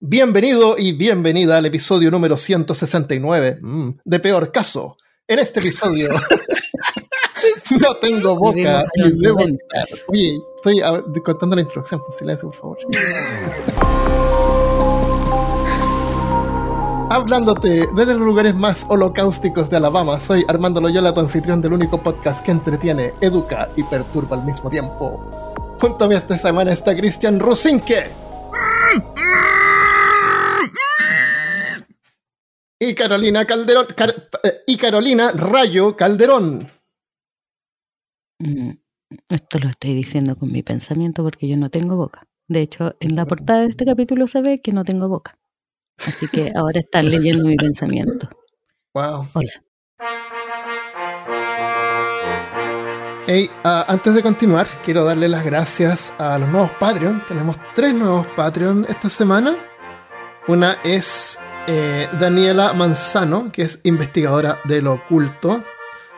Bienvenido y bienvenida al episodio número 169 mm, de Peor Caso. En este episodio no tengo boca y debo... Oye, estoy contando la introducción. Silencio, por favor. Hablándote desde los lugares más holocáusticos de Alabama, soy Armando Loyola, tu anfitrión del único podcast que entretiene, educa y perturba al mismo tiempo. Junto a mí esta semana está Cristian Rosinke. Y Carolina Calderón. Eh, y Carolina Rayo Calderón. Mm, esto lo estoy diciendo con mi pensamiento porque yo no tengo boca. De hecho, en la portada de este capítulo se ve que no tengo boca. Así que ahora están leyendo mi pensamiento. Wow. Hola. Hey, ah, antes de continuar, quiero darle las gracias a los nuevos Patreon. Tenemos tres nuevos Patreon esta semana. Una es eh, Daniela Manzano, que es investigadora de lo oculto.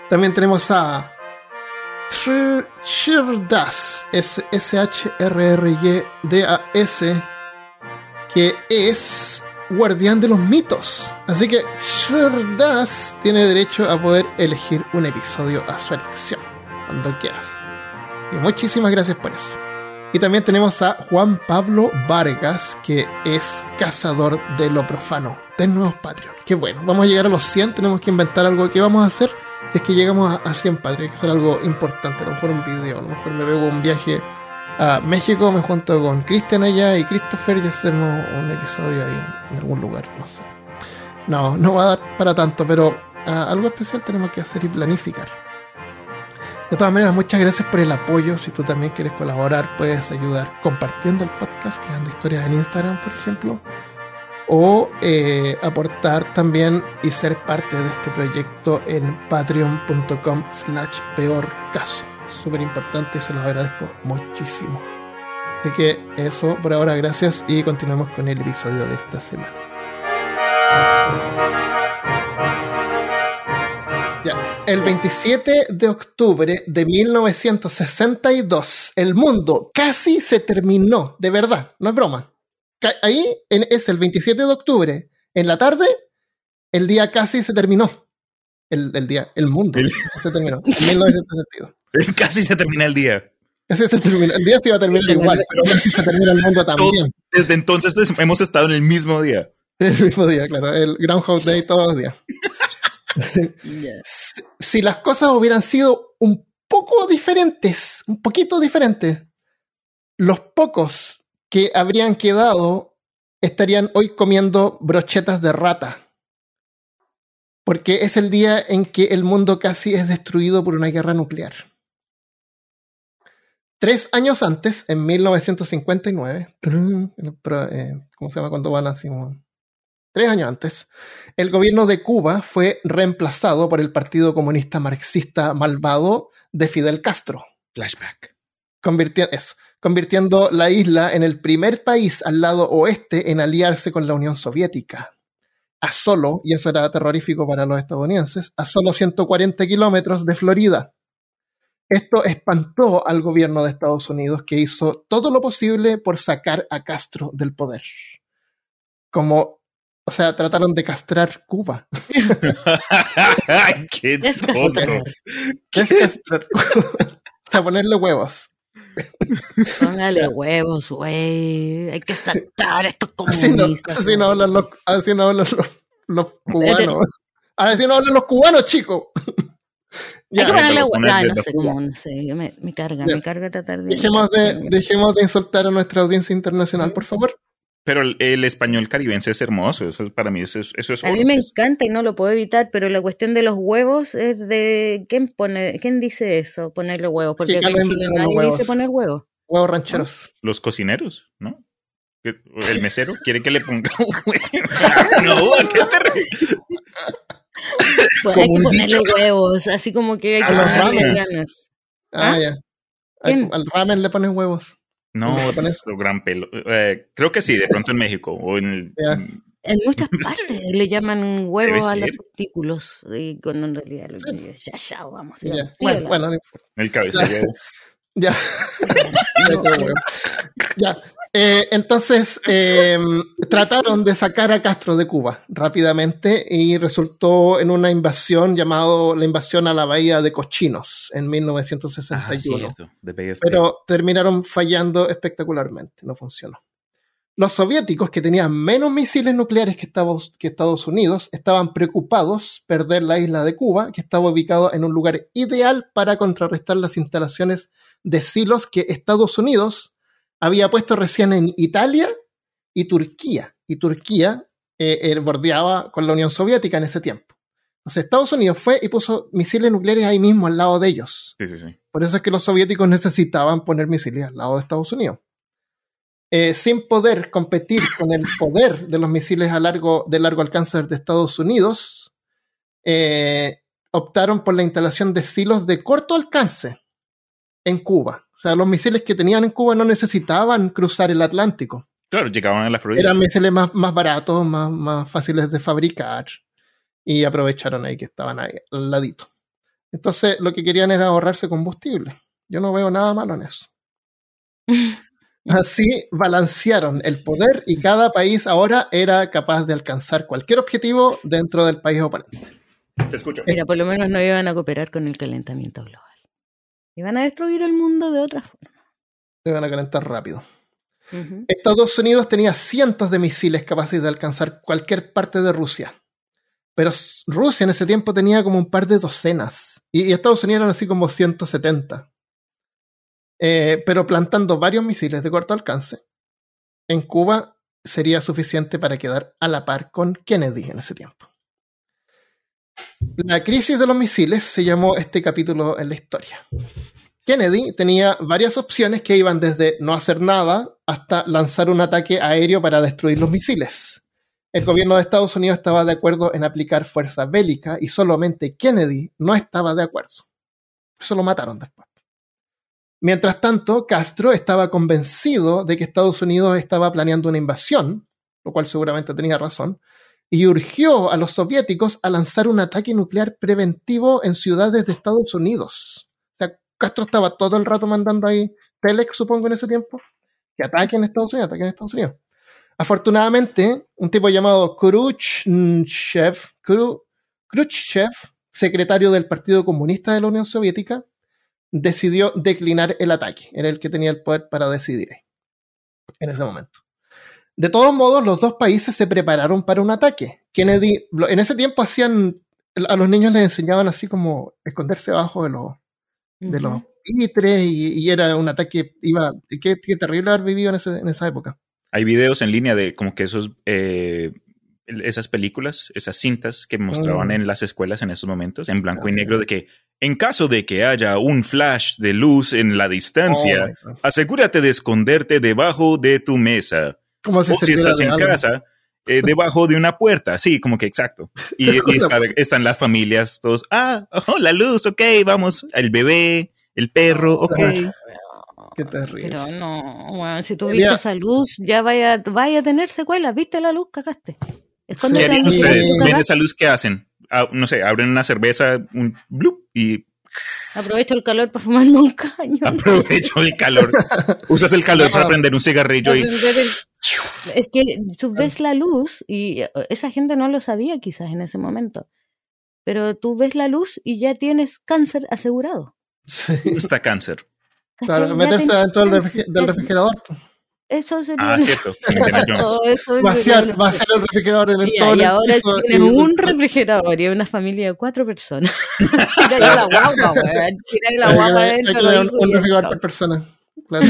También tenemos a Shirdas, S-H-R-R-Y-D-A-S, que es guardián de los mitos. Así que Shirdas tiene derecho a poder elegir un episodio a su elección, cuando quieras. Y muchísimas gracias por eso. Y también tenemos a Juan Pablo Vargas, que es cazador de lo profano. De nuevos Patreon. Qué bueno, vamos a llegar a los 100, tenemos que inventar algo. ¿Qué vamos a hacer? Si es que llegamos a, 100 Patreon, hay que hacer algo importante. A lo mejor un video, a lo mejor me veo un viaje a México, me junto con Cristian allá y Christopher y hacemos un episodio ahí en algún lugar, no sé. No, no va a dar para tanto, pero ah, algo especial tenemos que hacer y planificar. De todas maneras, muchas gracias por el apoyo. Si tú también quieres colaborar, puedes ayudar compartiendo el podcast, creando historias en Instagram, por ejemplo. O eh, aportar también y ser parte de este proyecto en patreon.com slash peor caso. Súper importante y se los agradezco muchísimo. Así que eso por ahora, gracias y continuemos con el episodio de esta semana. El 27 de octubre de 1962, el mundo casi se terminó, de verdad, no es broma. Ahí es el 27 de octubre, en la tarde, el día casi se terminó. El, día, el mundo se terminó, en 1962. Casi se termina el día. Casi se termina. El día se iba a terminar igual, pero casi se termina el mundo también. desde entonces hemos estado en el mismo día. El mismo día, claro. El Groundhog Day todos los días. si, las cosas hubieran sido un poco diferentes, un poquito diferentes, los pocos que habrían quedado estarían hoy comiendo brochetas de rata. Porque es el día en que el mundo casi es destruido por una guerra nuclear. Tres años antes, en 1959, eh, ¿cómo se llama cuando van así? Tres años antes, el gobierno de Cuba fue reemplazado por el Partido Comunista Marxista Malvado de Fidel Castro. Flashback. convirtiendo la isla en el primer país al lado oeste en aliarse con la Unión Soviética. A solo, y eso era terrorífico para los estadounidenses, a solo 140 kilómetros de Florida. Esto espantó al gobierno de Estados Unidos, que hizo todo lo posible por sacar a Castro del poder. Como o sea, trataron de castrar Cuba. ¡Qué Descastrar. Descastrar o sea, ponerle huevos. Póngale huevos, güey. Hay que saltar estos comunistas. Así no, hablan, los, así no hablan los, cubanos. Así no hablan los cubanos, chicos. Hay que ponerle huevos. Ah, no sé cómo, no sé. Me, me carga, me carga tratar de. Dejemos de, dejemos de insultar a nuestra audiencia internacional, por favor. Pero el, español caribense es hermoso, eso para mí eso, eso es... A mí me encanta y no lo puedo evitar, pero la cuestión de los huevos es de... ¿Quién pone, quién dice eso, ponerle huevos? Porque en Chile nadie dice poner huevos. Huevos rancheros. Los cocineros, ¿no? El mesero quiere que le ponga huevos. no, qué te pues hay que ponerle huevos, así como que hay que ponerle ganas. Ah, ¿Ah? ya. Al, ramen le ponen huevos. No, es lo gran pelo. Eh, creo que sí, de pronto en México. O en, en muchas partes le llaman huevo a los artículos. Y cuando en realidad lo que ya, ya, vamos. Ya. Bueno, bueno, el cabeza Ya. ya. ya. Eh, entonces, eh, trataron de sacar a Castro de Cuba rápidamente y resultó en una invasión llamada la invasión a la bahía de Cochinos en 1961. Ah, of pero terminaron fallando espectacularmente, no funcionó. Los soviéticos, que tenían menos misiles nucleares que Estados, que Estados Unidos, estaban preocupados perder la isla de Cuba, que estaba ubicada en un lugar ideal para contrarrestar las instalaciones de silos que Estados Unidos había puesto recién en Italia y Turquía. Y Turquía eh, eh, bordeaba con la Unión Soviética en ese tiempo. Entonces Estados Unidos fue y puso misiles nucleares ahí mismo al lado de ellos. Sí, sí, sí. Por eso es que los soviéticos necesitaban poner misiles al lado de Estados Unidos. Eh, sin poder competir con el poder de los misiles a largo, de largo alcance de Estados Unidos, eh, optaron por la instalación de silos de corto alcance en Cuba. O sea, los misiles que tenían en Cuba no necesitaban cruzar el Atlántico. Claro, llegaban a la Florida. Eran misiles más, más baratos, más, más fáciles de fabricar. Y aprovecharon ahí que estaban ahí al ladito. Entonces, lo que querían era ahorrarse combustible. Yo no veo nada malo en eso. Así balancearon el poder y cada país ahora era capaz de alcanzar cualquier objetivo dentro del país oponente. Te escucho. Mira, por lo menos no iban a cooperar con el calentamiento global. Iban a destruir el mundo de otra forma. Se van a calentar rápido. Estados Unidos tenía cientos de misiles capaces de alcanzar cualquier parte de Rusia. Pero Rusia en ese tiempo tenía como un par de docenas. Y, y Estados Unidos eran así como 170. Eh, pero plantando varios misiles de corto alcance, en Cuba sería suficiente para quedar a la par con Kennedy en ese tiempo. La crisis de los misiles se llamó este capítulo en la historia. Kennedy tenía varias opciones que iban desde no hacer nada hasta lanzar un ataque aéreo para destruir los misiles. El gobierno de Estados Unidos estaba de acuerdo en aplicar fuerza bélica y solamente Kennedy no estaba de acuerdo. Eso lo mataron después. Mientras tanto, Castro estaba convencido de que Estados Unidos estaba planeando una invasión, lo cual seguramente tenía razón, y urgió a los soviéticos a lanzar un ataque nuclear preventivo en ciudades de Estados Unidos. Castro estaba todo el rato mandando ahí Telex, supongo, en ese tiempo, que ataquen Estados Unidos, ataquen Estados Unidos. Afortunadamente, un tipo llamado Khrushchev, Khru- Khrushchev, secretario del Partido Comunista de la Unión Soviética, decidió declinar el ataque. Era el que tenía el poder para decidir en ese momento. De todos modos, los dos países se prepararon para un ataque. Kennedy, en ese tiempo hacían, a los niños les enseñaban así como esconderse abajo de los, de los pitres y, y era un ataque, iba, qué, qué terrible haber vivido en, ese- en esa época. Hay videos en línea de como que esos eh, esas películas, esas cintas que mostraban Mm. en las escuelas en esos momentos, en blanco y negro, de que en caso de que haya un flash de luz en la distancia, Oh asegúrate de esconderte debajo de tu mesa. Como si o si estás en algo. casa, eh, debajo de una puerta. Sí, como que exacto. Y, está- están las familias, todos, ah, oh, la luz, ok, vamos, el bebé, el perro, ok. Qué terrible. Pero no, weón, si tú viste esa luz, ya vaya, vaya a tener secuelas. ¿Viste la luz? Cagaste. ¿Qué harían ustedes? ¿Ven esa luz que hacen? Ah, no sé, abren una cerveza, un blup, y Aprovecho el calor para fumarme un caño. aprovecho el calor. Usas el calor para prender un cigarrillo y... El- Es que tú ves la luz y eh, esa gente no lo sabía quizás en ese momento. Pero tú ves la luz y ya tienes cáncer asegurado. Sí. Está cáncer. Ya meterse adentro del, del refrigerador. Eso sería. Ah, cierto. es Vaciar, lo- vaciar el refrigerador en el Mira, todo y el ahora piso tienes y- un refrigerador y una familia de cuatro personas. Tira la guagua, weón. Tira la guagua adentro. un, un refrigerador por persona. Claro.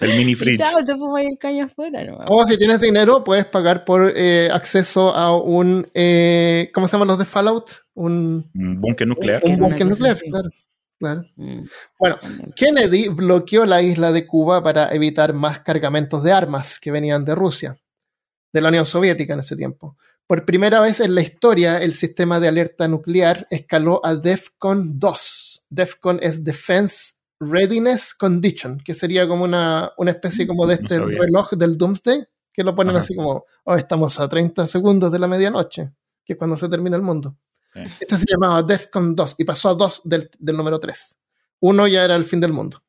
El mini fridge. chao, te ahí el caño afuera. ¿no? O si tienes dinero, puedes pagar por eh, acceso a un. eh, ¿Cómo se llaman los de Fallout? Un, Un búnker nuclear. un Una búnker nuclear, así. claro. claro. Mm, Bueno. Kennedy bloqueó la isla de Cuba para evitar más cargamentos de armas que venían de Rusia, de la Unión Soviética en ese tiempo. Por primera vez en la historia, el sistema de alerta nuclear escaló a DEFCON 2. DEFCON es Defense Readiness Condition, que sería como una, una especie como de este reloj del Doomsday, que lo ponen Ajá. así como, oh, estamos a 30 segundos de la medianoche, que es cuando se termina el mundo. Sí. Este se llamaba DEFCON 2 y pasó a 2 del, del número 3. Uno ya era el fin del mundo.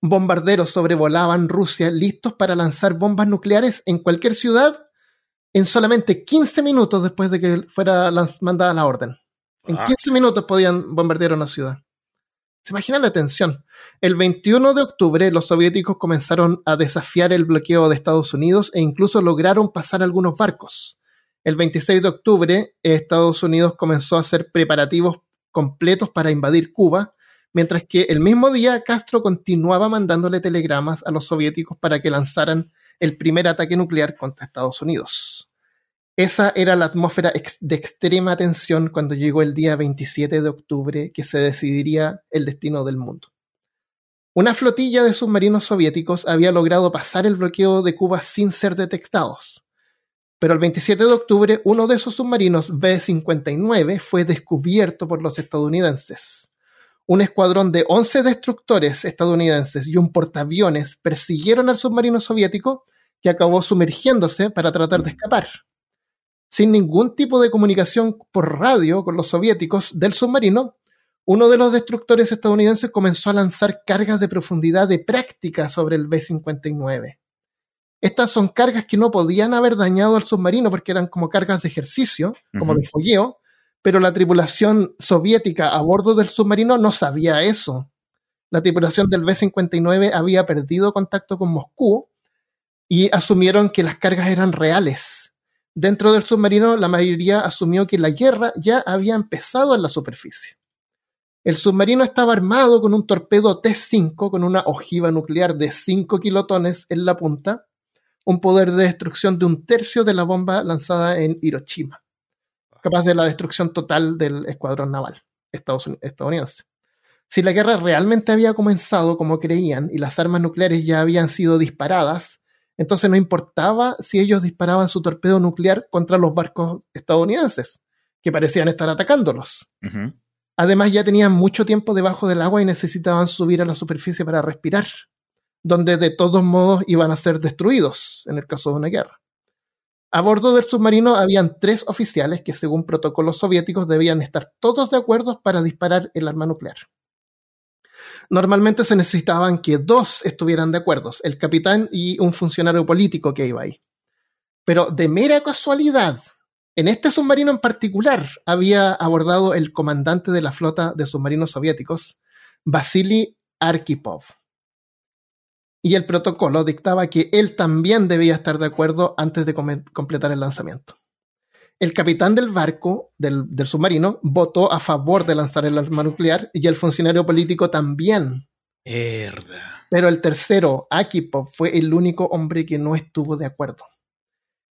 bombarderos sobrevolaban Rusia listos para lanzar bombas nucleares en cualquier ciudad en solamente 15 minutos después de que fuera mandada la orden. En 15 ah. minutos podían bombardear una ciudad. ¿Se imaginan la tensión? El 21 de octubre los soviéticos comenzaron a desafiar el bloqueo de Estados Unidos e incluso lograron pasar algunos barcos. El 26 de octubre Estados Unidos comenzó a hacer preparativos completos para invadir Cuba, mientras que el mismo día Castro continuaba mandándole telegramas a los soviéticos para que lanzaran el primer ataque nuclear contra Estados Unidos. Esa era la atmósfera de extrema tensión cuando llegó el día 27 de octubre que se decidiría el destino del mundo. Una flotilla de submarinos soviéticos había logrado pasar el bloqueo de Cuba sin ser detectados. Pero el 27 de octubre uno de esos submarinos B-59 fue descubierto por los estadounidenses. Un escuadrón de 11 destructores estadounidenses y un portaaviones persiguieron al submarino soviético que acabó sumergiéndose para tratar de escapar sin ningún tipo de comunicación por radio con los soviéticos del submarino, uno de los destructores estadounidenses comenzó a lanzar cargas de profundidad de práctica sobre el B-59. Estas son cargas que no podían haber dañado al submarino porque eran como cargas de ejercicio, como de fogueo, pero la tripulación soviética a bordo del submarino no sabía eso. La tripulación del B-59 había perdido contacto con Moscú y asumieron que las cargas eran reales Dentro del submarino, la mayoría asumió que la guerra ya había empezado en la superficie. El submarino estaba armado con un torpedo T-5 con una ojiva nuclear de 5 kilotones en la punta, un poder de destrucción de un tercio de la bomba lanzada en Hiroshima, capaz de la destrucción total del escuadrón naval estadounidense. Si la guerra realmente había comenzado como creían y las armas nucleares ya habían sido disparadas, entonces no importaba si ellos disparaban su torpedo nuclear contra los barcos estadounidenses, que parecían estar atacándolos. Además ya tenían mucho tiempo debajo del agua y necesitaban subir a la superficie para respirar, donde de todos modos iban a ser destruidos en el caso de una guerra. A bordo del submarino habían tres oficiales que según protocolos soviéticos debían estar todos de acuerdo para disparar el arma nuclear. Normalmente se necesitaban que dos estuvieran de acuerdo, el capitán y un funcionario político que iba ahí. Pero de mera casualidad, en este submarino en particular había abordado el comandante de la flota de submarinos soviéticos, Vasily Arkhipov. Y el protocolo dictaba que él también debía estar de acuerdo antes de completar el lanzamiento el capitán del barco, del, submarino, votó a favor de lanzar el arma nuclear y el funcionario político también. Pero el tercero, Akipov, fue el único hombre que no estuvo de acuerdo.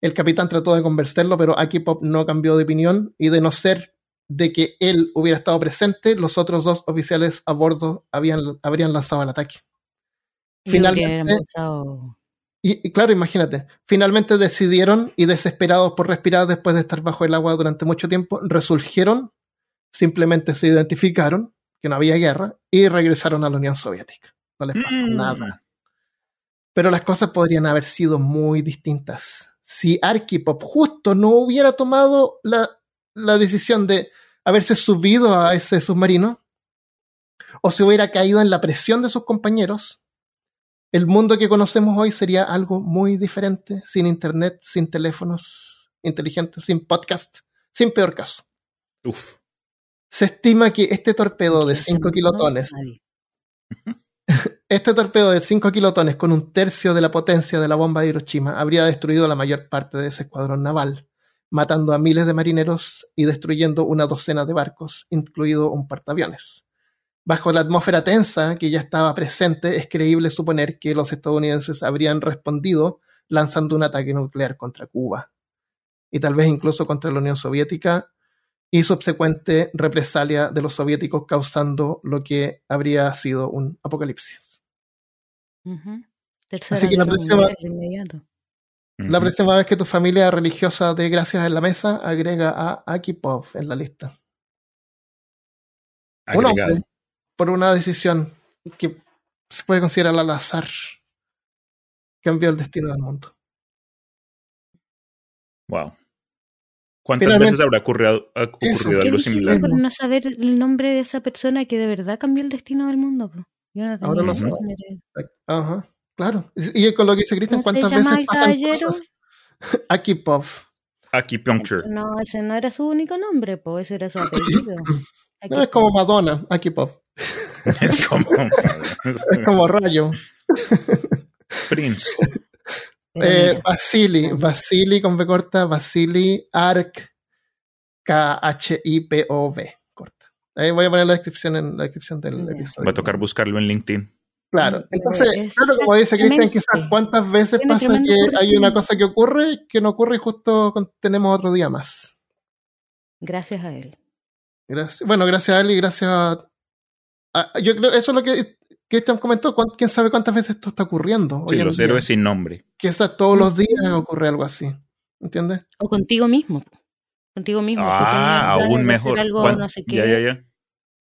El capitán trató de convencerlo, pero Akipov no cambió de opinión y de no ser de que él hubiera estado presente, los otros dos oficiales a bordo habían, habrían lanzado el ataque. Finalmente, y, claro, imagínate, finalmente decidieron y desesperados por respirar después de estar bajo el agua durante mucho tiempo, resurgieron, simplemente se identificaron que no había guerra y regresaron a la Unión Soviética. No les pasó mm. nada. Pero las cosas podrían haber sido muy distintas. Si Arkhipov justo no hubiera tomado la, la decisión de haberse subido a ese submarino, o se hubiera caído en la presión de sus compañeros, el mundo que conocemos hoy sería algo muy diferente, sin internet, sin teléfonos inteligentes, sin podcast, sin peor caso. Uf. Se estima que este torpedo de 5 kilotones, este torpedo de 5 kilotones con un tercio de la potencia de la bomba de Hiroshima habría destruido la mayor parte de ese escuadrón naval, matando a miles de marineros y destruyendo una docena de barcos, incluido un portaaviones. Bajo la atmósfera tensa que ya estaba presente, es creíble suponer que los estadounidenses habrían respondido lanzando un ataque nuclear contra Cuba. Y tal vez incluso contra la Unión Soviética y subsecuente represalia de los soviéticos causando lo que habría sido un apocalipsis. Así que la próxima, la próxima vez que tu familia religiosa dé gracias en la mesa, agrega a Akipov en la lista. Un hombre por una decisión que se puede considerar al azar, cambió el destino del mundo. Wow. ¿Cuántas veces habrá ocurrido, algo similar? Por no saber el nombre de esa persona que de verdad cambió el destino del mundo. Yo no Ahora lo era. Ajá, claro. Y con lo que dice Cristian, ¿Cómo se ¿cuántas veces pasan caballero? cosas? Akipov. Acupuncture. No, ese no era su único nombre, pues ese era su apellido. No, es como Madonna, Akipov. Es como Es como Rayo. Prince. Eh, mira, Vasili, Vasili con B corta, Vasili Ark K-H-I-P-O-V corta. Ahí voy a poner la descripción en la descripción del episodio. Va a tocar buscarlo en LinkedIn. Claro. Entonces, es claro, como dice Cristian, quizás cuántas veces pasa que hay una cosa que ocurre que no ocurre y justo tenemos otro día más. gracias a él. Gracias, bueno, gracias a él y gracias a- Yo creo, eso es lo que Cristian comentó. ¿cuán- ¿Quién sabe cuántas veces esto está ocurriendo? Sí, hoy los héroes sin nombre. Quizás todos los días ocurre algo así. ¿Entiendes? O contigo mismo. Contigo mismo. Ah, aún mejor. algo, ¿Cuán- no sé qué. Ya, ya, ya.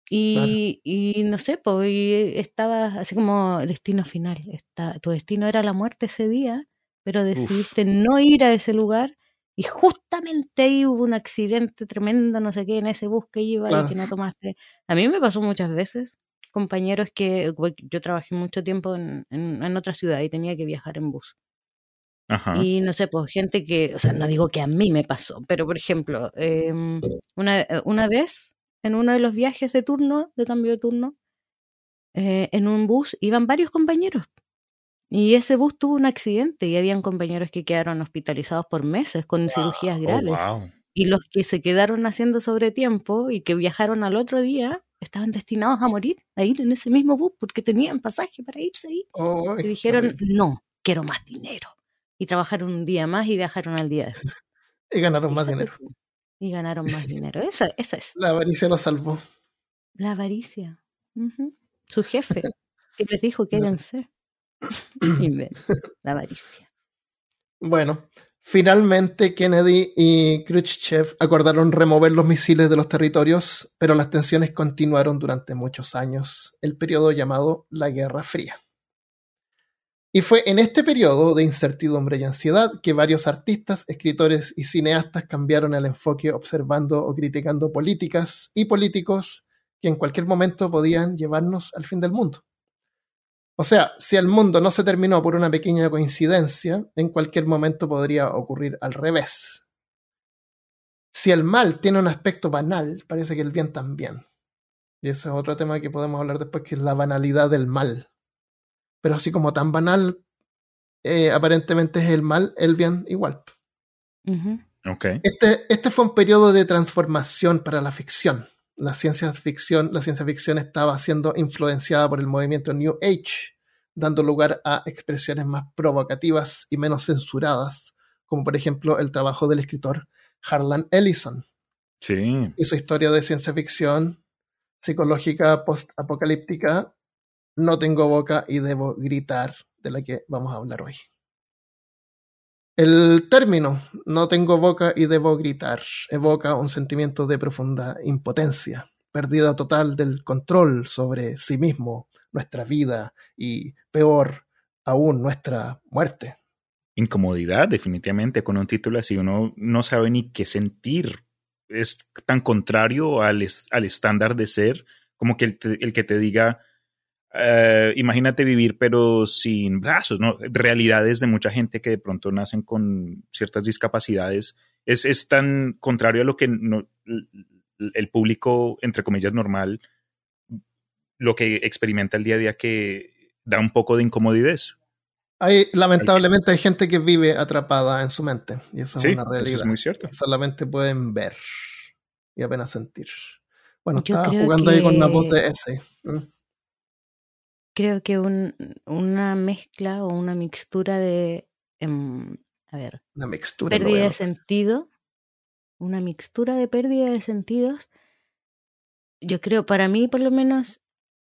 Y, y no sé, pues y estaba así como destino final. Está, tu destino era la muerte ese día, pero decidiste no ir a ese lugar y justamente ahí hubo un accidente tremendo, no sé qué, en ese bus que iba Claro. y que no tomaste. A mí me pasó muchas veces, compañeros que yo trabajé mucho tiempo en, en, en otra ciudad y tenía que viajar en bus. Ajá. Y no sé, pues gente que, o sea, no digo que a mí me pasó, pero por ejemplo, em, una, eh, una vez en uno de los viajes de turno, de cambio de turno, eh, en un bus iban varios compañeros. Y ese bus tuvo un accidente y habían compañeros que quedaron hospitalizados por meses con cirugías Oh, graves. wow. Y los que se quedaron haciendo sobre tiempo y que viajaron al otro día estaban destinados a morir, a ir en ese mismo bus porque tenían pasaje para irse ahí. Oh, Y dijeron, no, quiero más dinero. Y trabajaron un día más y viajaron al día después. y ganaron más dinero. Y ganaron más dinero. Esa, esa es La avaricia lo salvó. la avaricia. Su jefe, que les dijo, quédense. La avaricia. Bueno, finalmente Kennedy y Khrushchev acordaron remover los misiles de los territorios, pero las tensiones continuaron durante muchos años, el periodo llamado la Guerra Fría. Y fue en este periodo de incertidumbre y ansiedad que varios artistas, escritores y cineastas cambiaron el enfoque observando o criticando políticas y políticos que en cualquier momento podían llevarnos al fin del mundo. O sea, si el mundo no se terminó por una pequeña coincidencia, en cualquier momento podría ocurrir al revés. Si el mal tiene un aspecto banal, parece que el bien también. Y ese es otro tema que podemos hablar después, que es la banalidad del mal. Pero así como tan banal, eh, aparentemente es el mal, el bien igual. Ujú. Ok. Este, este fue un periodo de transformación para la ficción. La ciencia ficción, la ciencia ficción estaba siendo influenciada por el movimiento New Age, dando lugar a expresiones más provocativas y menos censuradas, como por ejemplo el trabajo del escritor Harlan Ellison Sí. y su historia de ciencia ficción psicológica post-apocalíptica No tengo boca y debo gritar, de la que vamos a hablar hoy. El término no tengo boca y debo gritar evoca un sentimiento de profunda impotencia, pérdida total del control sobre sí mismo, nuestra vida y, peor aún, nuestra muerte. Incomodidad, definitivamente, con un título así uno no sabe ni qué sentir. Es tan contrario al, al estándar de ser como que el, te- el que te diga, eh, imagínate vivir pero sin brazos, ¿no? Realidades de mucha gente que de pronto nacen con ciertas discapacidades. Es, es tan contrario a lo que no- el público, entre comillas, normal, lo que experimenta el día a día que da un poco de incomodidad. Hay, lamentablemente hay gente que vive atrapada en su mente, y eso Sí, es una eso realidad. es muy cierto. que solamente pueden ver y apenas sentir. Bueno, Yo estaba jugando ahí con una voz que- de ese. ¿Mm? Creo que un, una mezcla o una mixtura de, em, a ver, Una mixtura. pérdida de sentido, una mixtura de pérdida de sentidos. Yo creo, para mí por lo menos,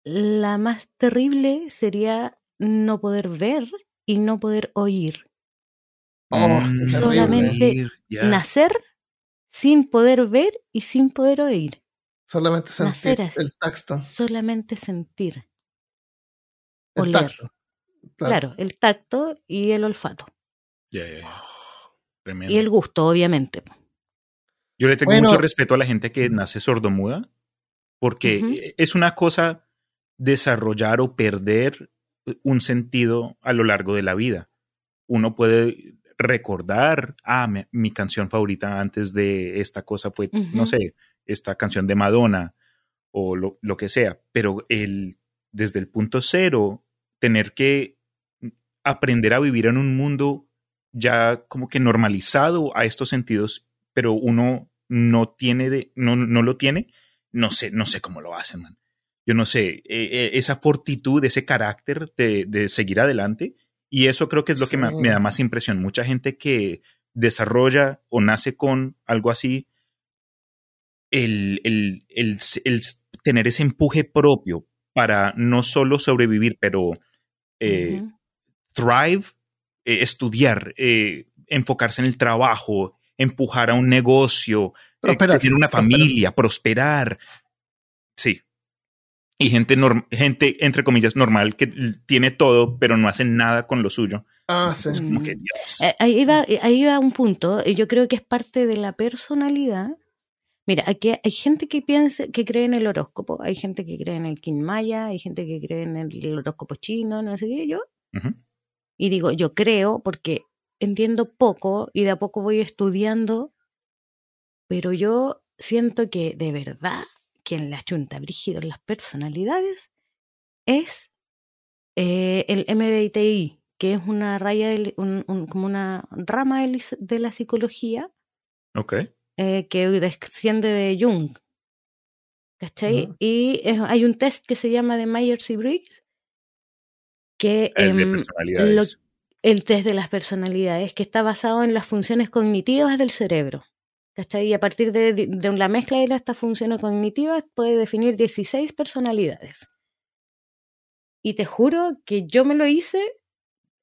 la más terrible sería no poder ver y no poder oír. Oh, Mm, Solamente. Nacer sin poder ver y sin poder oír, Solamente sentir Nacer así. el tacto. solamente sentir. El Oler. tacto. Claro, el tacto y el olfato. Tremendo. Y el gusto, obviamente. Yo le tengo Bueno. mucho respeto a la gente que nace sordomuda, porque Ujú. es una cosa desarrollar o perder un sentido a lo largo de la vida. Uno puede recordar, ah, mi, mi canción favorita antes de esta cosa fue, no sé, esta canción de Madonna o lo, lo que sea, pero el, desde el punto cero, tener que aprender a vivir en un mundo ya como que normalizado a estos sentidos, pero uno no tiene de, no, no lo tiene, no sé, no sé cómo lo hacen, man. Yo no sé, eh, eh, esa fortitud, ese carácter de, de seguir adelante, y eso creo que es lo que me, me da más impresión. Mucha gente que desarrolla o nace con algo así, el, el, el, el tener ese empuje propio para no solo sobrevivir, pero eh, thrive, eh, estudiar, eh, enfocarse en el trabajo, empujar a un negocio, eh, tener una familia, prosperar. Sí. Y gente, norm- gente, entre comillas, normal, que tiene todo, pero no hace nada con lo suyo. Ah, sí. Es como Mm. que, Dios. Ahí va, ahí va un punto, y yo creo que es parte de la personalidad. Mira, aquí hay gente que piensa, que cree en el horóscopo, hay gente que cree en el Kin Maya, hay gente que cree en el, horóscopo chino, no sé qué, yo. Y digo, yo creo porque entiendo poco y de a poco voy estudiando, pero yo siento que de verdad quien la chunta brígido en las personalidades es eh, el MBTI, que es una raya, del- un- un- como una rama de la psicología Ok. Eh, que desciende de Jung. ¿Cachai? Y es- hay un test que se llama de Myers y Briggs, que El de personalidades. lo- el test de las personalidades, que está basado en las funciones cognitivas del cerebro. ¿Cachai? Y a partir de, de la mezcla de estas funciones cognitivas puede definir 16 personalidades. Y te juro que yo me lo hice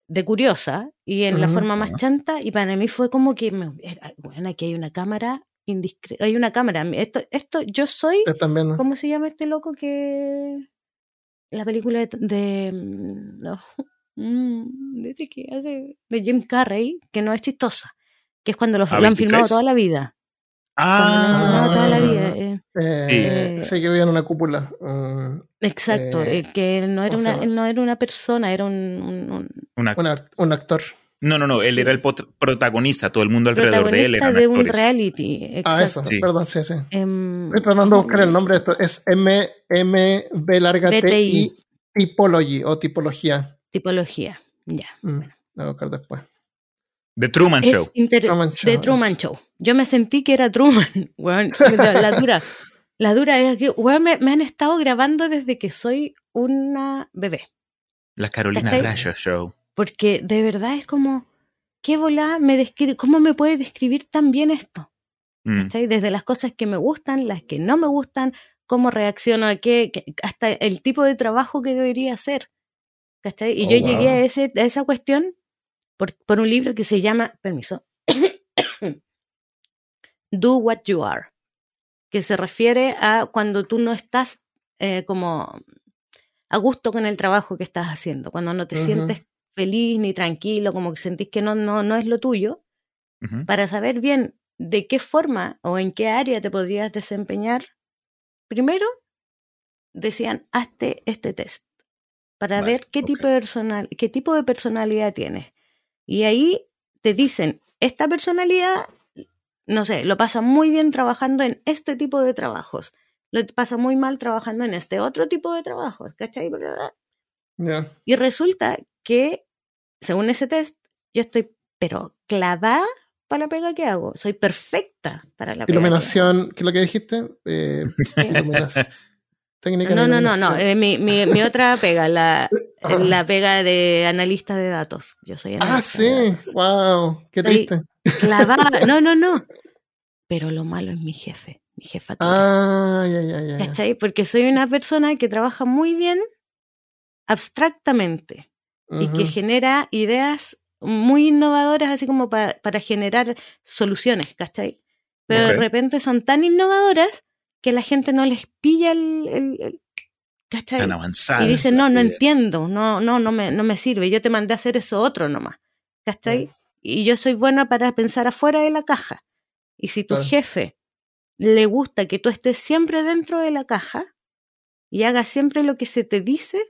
de curiosa y en la forma más chanta y para mí fue como que, me, bueno, aquí hay una cámara indiscreta, hay una cámara, esto, esto, yo soy, Ustedes también, ¿no? ¿cómo se llama este loco que la película de, de no, mm, de este que hace de Jim Carrey, que no es chistosa, que es cuando lo, ¿A lo han filmado 23? toda la vida, cuando lo han filmado Ah, toda la vida, eh, Sí. sé que vivía en una cúpula. mm, exacto, Eh, eh, que no era ¿cómo se una, él no era una persona, era un, un- un un, un actor. no, no, no, él Sí. era el pot- protagonista, todo el mundo alrededor de él protagonista eran de un reality, Ah, exacto. eso. Sí. Perdón, sí, sí. Em, Estoy tratando de buscar el nombre de esto. Es M, M, B larga T. I, Typology o tipología. Tipología, ya. Mm, lo voy a buscar después. The Truman Es Show. Truman Show, de Truman eso. Show. Yo me sentí que era Truman, weón. La, la dura. La dura es que, weón, me, me han estado grabando desde que soy una bebé. La Carolina. Rasha Show. Porque de verdad es como, ¿qué volá me describe? ¿Cómo me puede describir tan bien esto? Mm. Desde las cosas que me gustan, las que no me gustan, cómo reacciono a qué, hasta el tipo de trabajo que debería hacer. ¿Cachai? Y Oh, yo llegué a, ese, a esa cuestión por, por un libro que se llama, permiso, Do What You Are, que se refiere a cuando tú no estás eh, como a gusto con el trabajo que estás haciendo, cuando no te sientes feliz ni tranquilo, como que sentís que no, no, no es lo tuyo, para saber bien de qué forma o en qué área te podrías desempeñar, primero decían, hazte este test para Vale, ver qué tipo de personal, qué tipo de personalidad tienes. Y ahí te dicen, esta personalidad, no sé, lo pasa muy bien trabajando en este tipo de trabajos, lo pasa muy mal trabajando en este otro tipo de trabajos, ¿cachai? Y resulta que, según ese test, yo estoy, pero clavada para la pega que hago. Soy perfecta para la pega. que Iluminación, ¿qué es lo que dijiste? Eh, iluminación. Técnica No, no, no, no. eh, mi, mi, mi otra pega, la, Ah. la pega de analista de datos. Yo soy analista Ah, de sí. datos. Wow, qué Estoy- triste. Clavada. No, no, no. Pero lo malo es mi jefe, mi jefatura. Ah, ya, ya, ya. ¿Cachai? Porque soy una persona que trabaja muy bien abstractamente. y que genera ideas muy innovadoras, así como pa- para generar soluciones, ¿cachai? Pero de repente son tan innovadoras que la gente no les pilla el... el- el- ¿cachai? Tan avanzadas. Y dicen, no, no ideas. entiendo, no, no, no me, no me sirve, yo te mandé a hacer eso otro nomás, ¿cachai? Y yo soy buena para pensar afuera de la caja. Y si tu jefe le gusta que tú estés siempre dentro de la caja, y hagas siempre lo que se te dice,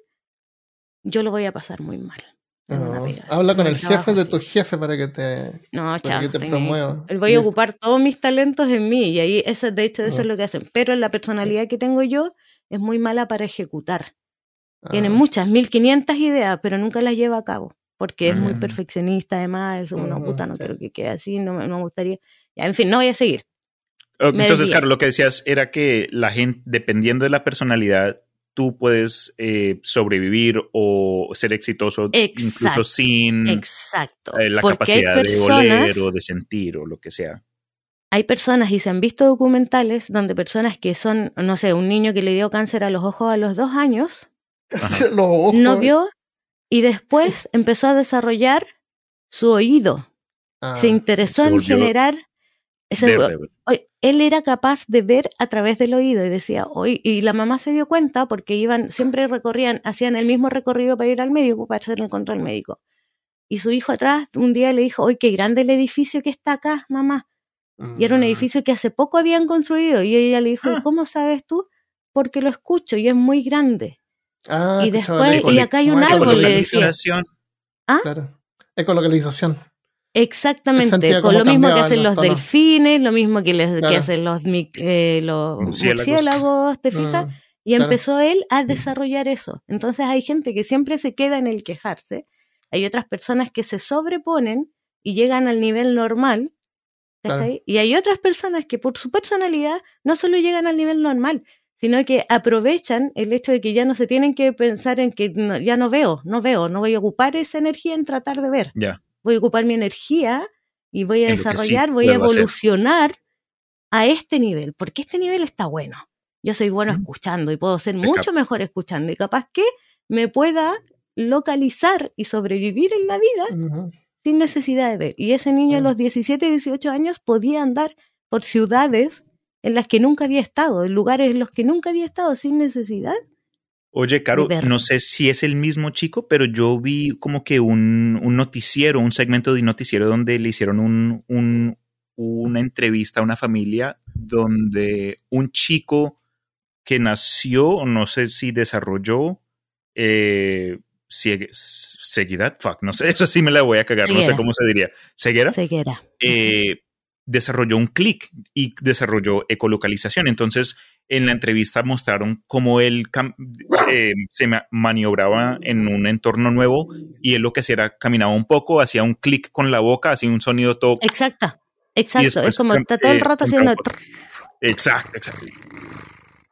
yo lo voy a pasar muy mal. No, Ah, habla con el jefe de así. tu jefe para que te, No, para chao. que te promueva. Voy a ocupar todos mis talentos en mí y ahí, eso, de hecho, eso Ah. es lo que hacen. Pero la personalidad que tengo yo es muy mala para ejecutar. Tiene ah, muchas, 1500 ideas, pero nunca las lleva a cabo. Porque es muy Mm. perfeccionista, además, es una Ujú, puta, no quiero que quede así, no, me- no me gustaría. Ya, en fin, no voy a seguir. Entonces, claro, lo que decías era que la gente, dependiendo de la personalidad, tú puedes eh, sobrevivir o ser exitoso incluso sin Exacto. eh, la capacidad de oler o de sentir o lo que sea. Hay personas y se han visto documentales donde personas que son, no sé, un niño que le dio cáncer a los ojos a los dos años, los no vio y después empezó a desarrollar su oído. Ah, se interesó se en generar. se- Verde. oye, él era capaz de ver a través del oído y decía, oye, y la mamá se dio cuenta porque iban, siempre recorrían, hacían el mismo recorrido para ir al médico, para hacer el control médico. Y su hijo atrás un día le dijo, oye, qué grande el edificio que está acá, mamá. Y era un mm, edificio que hace poco habían construido. Y ella le dijo, ¿y Ah. ¿cómo sabes tú? Porque lo escucho y es muy grande. Ah, y después- y acá hay un árbol, le decía. ¿Ah? Claro. Ecolocalización. Exactamente, con lo mismo que hacen los tonos. delfines, lo mismo que, les, que Claro. hacen los, eh, los Murciélagos. murciélagos, ¿te fijas? Mm, Y claro. empezó él a desarrollar eso. Entonces hay gente que siempre se queda en el quejarse. Hay otras personas que se sobreponen y llegan al nivel normal. ¿Cachai? Y hay otras personas que por su personalidad no solo llegan al nivel normal, sino que aprovechan el hecho de que ya no se tienen que pensar en que no- ya no veo, no veo, no voy a ocupar esa energía en tratar de ver. Ya. Voy a ocupar mi energía y voy a En sí desarrollar, voy a evolucionar a este nivel, porque este nivel está bueno. Yo soy bueno escuchando y puedo ser mucho mejor escuchando y capaz que me pueda localizar y sobrevivir en la vida. Sin necesidad de ver. Y ese niño a los 17, 18 años podía andar por ciudades en las que nunca había estado, en lugares en los que nunca había estado sin necesidad. Oye, Caro, no sé si es el mismo chico, pero yo vi como que un, un noticiero, un segmento de un noticiero donde le hicieron un, un- una entrevista a una familia donde un chico que nació, no sé si desarrolló eh, ceguidad, fuck, no sé, eso sí me la voy a cagar, no sé cómo se diría, ceguera, Ceguera. eh, desarrolló un clic y desarrolló ecolocalización. Entonces, en la entrevista mostraron cómo él eh, se ma- maniobraba en un entorno nuevo y él lo que hacía era caminaba un poco, hacía un clic con la boca, hacía un sonido todo. Exacto, exacto. después Es como está todo el eh, rato compraba haciendo. Exacto, exacto.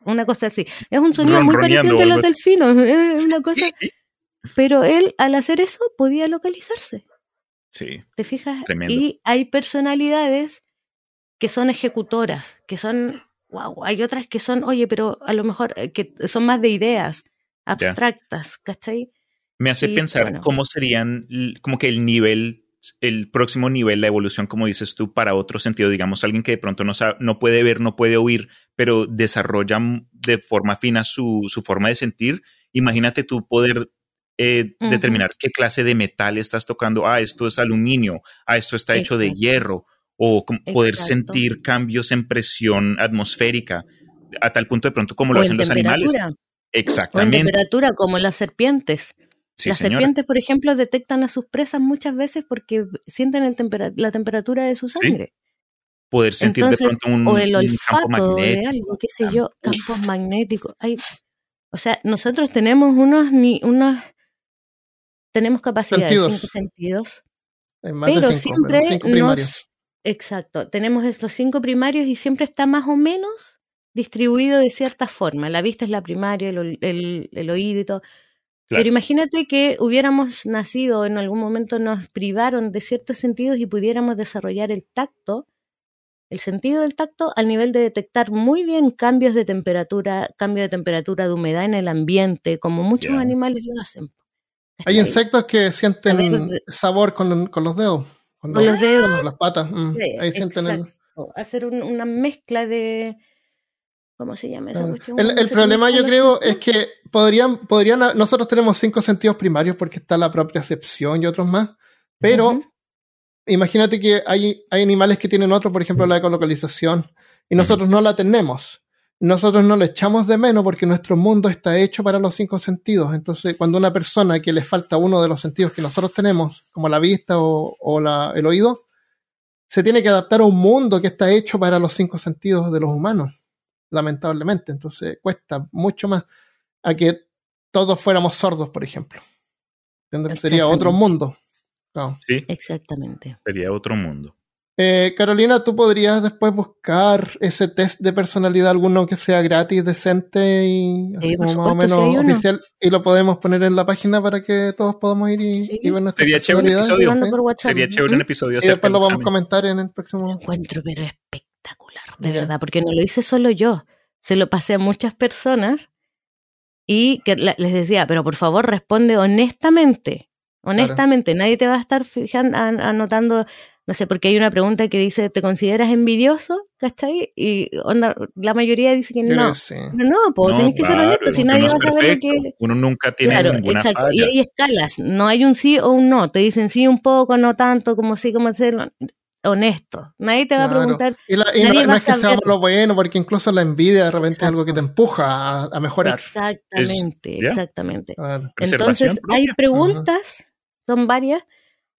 una cosa así. Es un sonido muy parecido al de los delfinos, es una cosa. Pero él, al hacer eso, podía localizarse. Sí, ¿Te fijas? Tremendo. Y hay personalidades que son ejecutoras, que son, wow, hay otras que son, oye, pero a lo mejor eh, que son más de ideas abstractas, ¿cachai? me hace Y, pensar bueno. cómo serían, como que el nivel, el próximo nivel, la evolución, como dices tú, para otro sentido, digamos, alguien que de pronto no, sabe, no puede ver, no puede oír, pero desarrolla de forma fina su, su forma de sentir. Imagínate tú poder eh, determinar qué clase de metal estás tocando. Ah, esto es aluminio, ah, esto está hecho de hierro, o poder Exacto. sentir cambios en presión atmosférica, a tal punto de pronto como lo O hacen los animales. temperatura, o en Exactamente. temperatura como las serpientes. Sí, las señora. serpientes, por ejemplo, detectan a sus presas muchas veces porque sienten el tempera- la temperatura de su sangre. Poder sentir Entonces, de pronto un, o el un campo olfato de magnético. algo, qué sé yo, campos magnéticos. Hay, o sea, nosotros tenemos unos, ni, unos tenemos capacidad Sentidos. de cinco sentidos, pero cinco, siempre pero cinco nos... Exacto, tenemos estos cinco primarios y siempre está más o menos distribuido de cierta forma. La vista es la primaria, el, el, el oído y todo. Claro. Pero imagínate que hubiéramos nacido, en algún momento nos privaron de ciertos sentidos y pudiéramos desarrollar el tacto, el sentido del tacto al nivel de detectar muy bien cambios de temperatura, cambio de temperatura, de humedad en el ambiente, como muchos animales lo hacen. Hay insectos que sienten ver, sabor con, con los dedos. Con, Con los dedos. con las patas. mm. Sí, Ahí sienten el. Hacer un- una mezcla de... ¿Cómo se llama esa cuestión? El, problema yo creo es que podrían, podrían, nosotros tenemos cinco sentidos primarios porque está la propiocepción y otros más, pero imagínate que hay, hay animales que tienen otro, por ejemplo la ecolocalización, y nosotros no la tenemos. Nosotros no lo echamos de menos porque nuestro mundo está hecho para los cinco sentidos. Entonces, cuando una persona que le falta uno de los sentidos que nosotros tenemos, como la vista o, el oído, se tiene que adaptar a un mundo que está hecho para los cinco sentidos de los humanos, lamentablemente. Entonces, cuesta mucho más a que todos fuéramos sordos, por ejemplo. Sería otro mundo. Sí. Exactamente. Sería otro mundo. Eh, Carolina, tú podrías después buscar ese test de personalidad, alguno que sea gratis, decente y así como más o menos oficial, y lo podemos poner en la página para que todos podamos ir y, ver nuestra Sería chévere un episodio. Sería chévere un episodio. Y después lo vamos a comentar en el próximo. encuentro, pero espectacular, de verdad, porque no lo hice solo yo, se lo pasé a muchas personas y que les decía, pero por favor responde honestamente. Honestamente, nadie te va a estar fijando, anotando no sé, porque hay una pregunta que dice, ¿te consideras envidioso? ¿Cachai? Y onda, la mayoría dice que no. Pero no, pues tienes que ser honesto, si nadie va a saber que... Uno nunca tiene claro, ninguna exacto. Y hay escalas, no hay un sí o un no. Te dicen sí un poco, no tanto, como sí, como hacerlo. Honesto. Nadie te va a preguntar. Y, la, y no, es que sea lo bueno, porque incluso la envidia de repente es algo que te empuja a, mejorar. Exactamente, exactamente. Entonces, hay preguntas, son varias,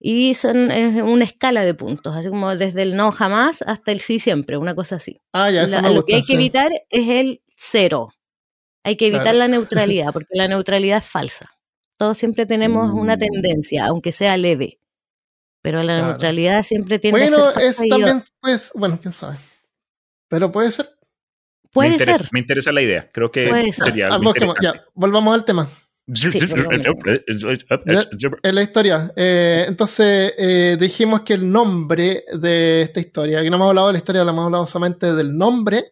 y son una escala de puntos, así como desde el no jamás hasta el sí siempre, una cosa así. Ah, ya, eso Lo que hay que evitar es el cero. Hay que evitar la neutralidad, porque la neutralidad es falsa. Todos siempre tenemos una mm. tendencia, aunque sea leve. Pero la neutralidad siempre tiene bueno, que ser. Bueno, es también, pues, bueno, quién sabe. Pero puede ser. Puede ser. Me interesa la idea. Creo que sería algo Ya, volvamos al tema en la historia. Eh, entonces, eh, dijimos que el nombre de esta historia, que no hemos hablado de la historia, lo hemos hablado solamente del nombre,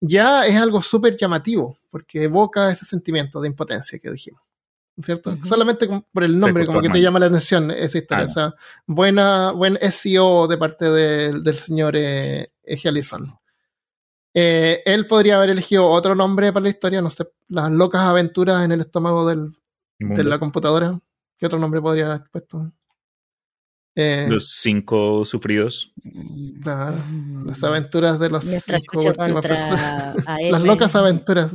ya es algo súper llamativo, porque evoca ese sentimiento de impotencia que dijimos. ¿Cierto? Solamente por el nombre, como que te llama la atención esa historia. O sea, buena, buen SEO de parte del señor eh, eh, él podría haber elegido otro nombre para la historia, no sé, las locas aventuras en el estómago del, de la computadora. ¿Qué otro nombre podría haber puesto? Eh, los cinco sufridos. Las aventuras de los cinco últimos Las locas aventuras.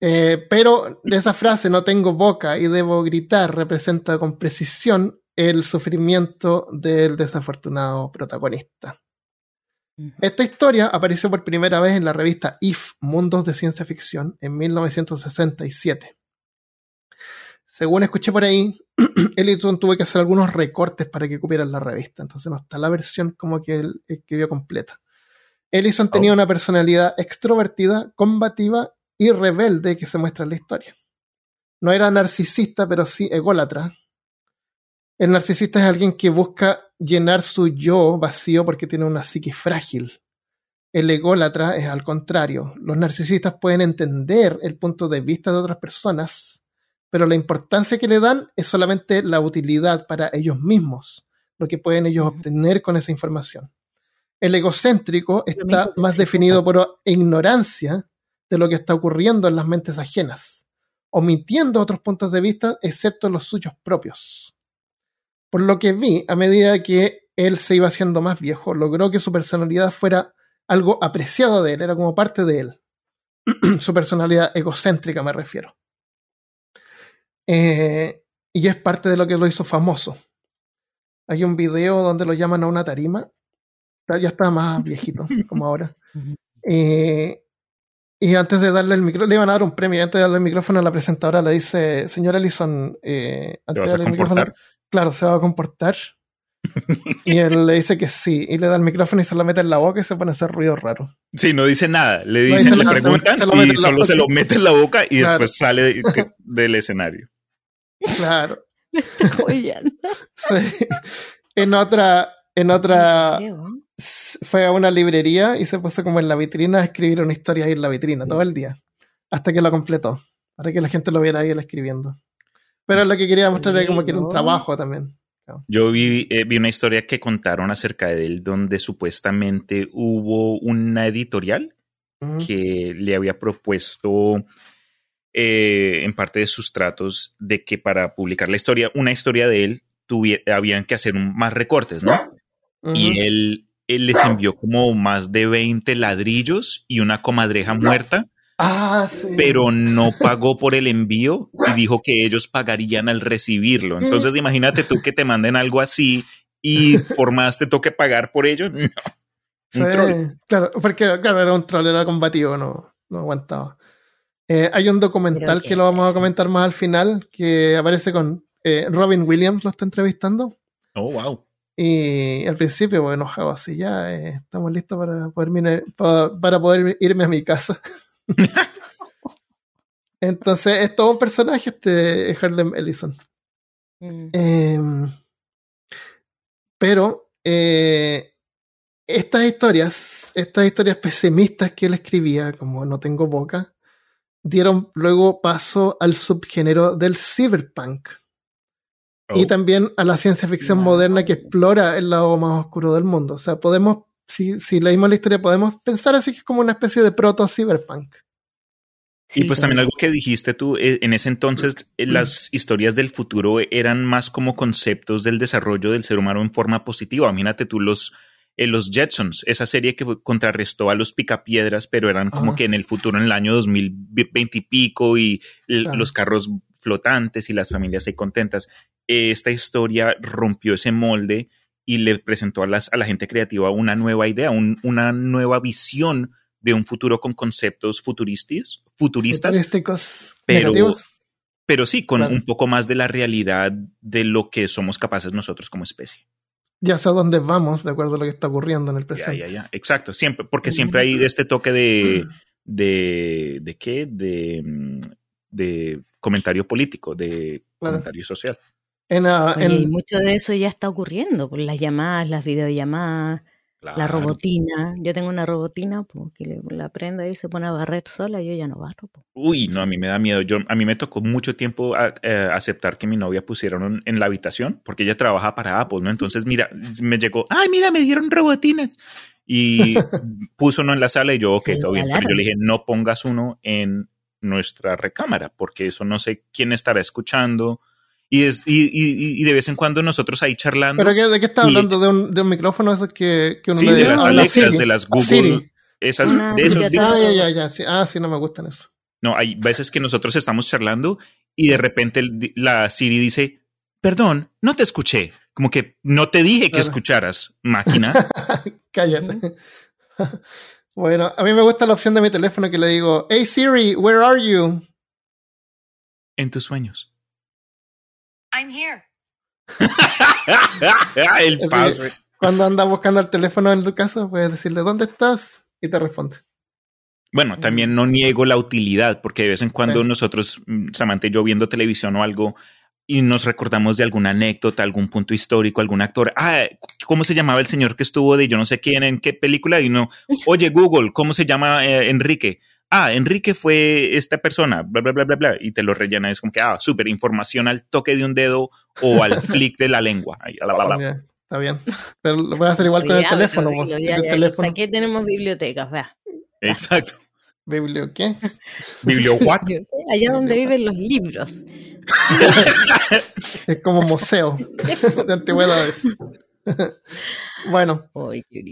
Eh, pero esa frase, no tengo boca y debo gritar, representa con precisión el sufrimiento del desafortunado protagonista. Esta historia apareció por primera vez en la revista If, Mundos de Ciencia Ficción, en 1967. Según escuché por ahí, Ellison tuvo que hacer algunos recortes para que cupieran la revista, entonces no está la versión como que él escribió completa. Ellison tenía oh. una personalidad extrovertida, combativa y rebelde que se muestra en la historia. No era narcisista, pero sí ególatra, el narcisista es alguien que busca llenar su yo vacío porque tiene una psique frágil. El ególatra es al contrario. Los narcisistas pueden entender el punto de vista de otras personas, pero la importancia que le dan es solamente la utilidad para ellos mismos, lo que pueden ellos obtener con esa información. El egocéntrico está más definido por ignorancia de lo que está ocurriendo en las mentes ajenas, omitiendo otros puntos de vista excepto los suyos propios. Por lo que vi, a medida que él se iba haciendo más viejo, logró que su personalidad fuera algo apreciado de él, era como parte de él. su personalidad egocéntrica me refiero. Eh, y es parte de lo que lo hizo famoso. Hay un video donde lo llaman a una tarima. Ya está más viejito, como ahora. Eh, y antes de darle el micrófono, le iban a dar un premio. antes de darle el micrófono a la presentadora, le dice: Señora Ellison, eh, antes de darle el micrófono, claro, se va a comportar. y él le dice que sí, y le da el micrófono y se lo mete en la boca y se pone a hacer ruido raro. Sí, no dice nada, le dicen, le preguntan y solo se lo mete en la boca y después sale del escenario. Claro. sí. En otra, en otra, fue a una librería y se puso como en la vitrina a escribir una historia ahí en la vitrina todo el día, hasta que lo completó, para que la gente lo viera ahí él escribiendo. Pero lo que quería mostrar era como que era un trabajo también. Yo vi, eh, vi una historia que contaron acerca de él donde supuestamente hubo una editorial que le había propuesto eh, en parte de sus tratos de que para publicar la historia, una historia de él, habían que hacer más recortes, ¿no? Y él él les envió como más de 20 ladrillos y una comadreja muerta. Ah, sí. Pero no pagó por el envío y dijo que ellos pagarían al recibirlo. Entonces, imagínate tú que te manden algo así y por más te toque pagar por ello. No. Sí, claro, porque claro, era un troll, era combativo, no, no aguantaba. Eh, hay un documental que... que... lo vamos a comentar más al final que aparece con eh, Robin Williams, lo está entrevistando. Oh, wow. Y al principio, pues, enojado así, ya eh, estamos listos para poder, para, para poder irme a mi casa. Entonces, es todo un personaje este Harlem Ellison. Mm. Eh, pero eh, estas historias, estas historias pesimistas que él escribía, como No tengo boca, dieron luego paso al subgénero del cyberpunk. Oh. Y también a la ciencia ficción moderna que explora el lado más oscuro del mundo. O sea, podemos, si, si leímos la historia, podemos pensar así que es como una especie de proto-cyberpunk. Sí, y pues también algo que dijiste tú, en ese entonces las historias del futuro eran más como conceptos del desarrollo del ser humano en forma positiva. Imagínate tú los, eh, los Jetsons, esa serie que contrarrestó a los Picapiedras, pero eran como ah. que en el futuro, en el año 2020 y pico, y claro. los carros flotantes y las familias ahí contentas. Esta historia rompió ese molde y le presentó a, las, a la gente creativa una nueva idea, un, una nueva visión de un futuro con conceptos futuristas, futuristas, pero, negativos. pero sí, con claro. un poco más de la realidad de lo que somos capaces nosotros como especie. Ya sé a dónde vamos de acuerdo a lo que está ocurriendo en el presente. Ya, ya, ya. Exacto, siempre, porque siempre hay este toque de, de, de qué, de, de comentario político, de claro. comentario social. En, uh, y mucho de eso ya está ocurriendo, por las llamadas, las videollamadas, claro. la robotina. Yo tengo una robotina pues, que la prendo y se pone a barrer sola, yo ya no barro. Pues. Uy, no, a mí me da miedo. Yo, a mí me tocó mucho tiempo a, eh, aceptar que mi novia pusieron en la habitación, porque ella trabaja para Apple, ¿no? Entonces, mira, me llegó, ay, mira, me dieron robotinas. Y puso uno en la sala y yo, ok, sí, todo bien. Pero yo le dije, no pongas uno en nuestra recámara, porque eso no sé quién estará escuchando. Y, es, y, y, y, de vez en cuando nosotros ahí charlando. ¿Pero qué, de qué está hablando? ¿De un, ¿De un, micrófono eso que, que uno Sí, le de las Alexas, de las Google. Siri. Esas, de esos, ya Ah, ya, ya, ya. Sí. Ah, sí, no me gustan eso. No, hay veces que nosotros estamos charlando y de repente el, la Siri dice, perdón, no te escuché. Como que no te dije que escucharas, máquina. Cállate. Bueno, a mí me gusta la opción de mi teléfono que le digo, Hey Siri, where are you? En tus sueños. I'm here. el pase. Cuando andas buscando el teléfono en tu casa, puedes decirle, ¿dónde estás? Y te responde. Bueno, también no niego la utilidad, porque de vez en cuando sí. nosotros, mm, Samantha y yo, viendo televisión o algo, y nos recordamos de alguna anécdota, algún punto histórico, algún actor. Ah, ¿cómo se llamaba el señor que estuvo de yo no sé quién, en qué película? Y no, oye, Google, ¿cómo se llama eh, Enrique? Ah, Enrique fue esta persona, bla, bla, bla, bla, bla. Y te lo rellena. Es como que, ah, súper información al toque de un dedo o al flick de la lengua. Ahí, bla, bla, bla. Está bien. Pero lo voy a hacer igual con el teléfono. Vos, ya, ya, el teléfono. Aquí tenemos bibliotecas, vea. Exacto. ¿Biblio qué? ¿Biblio what? Allá donde viven los libros. es como museo de antigüedades. bueno,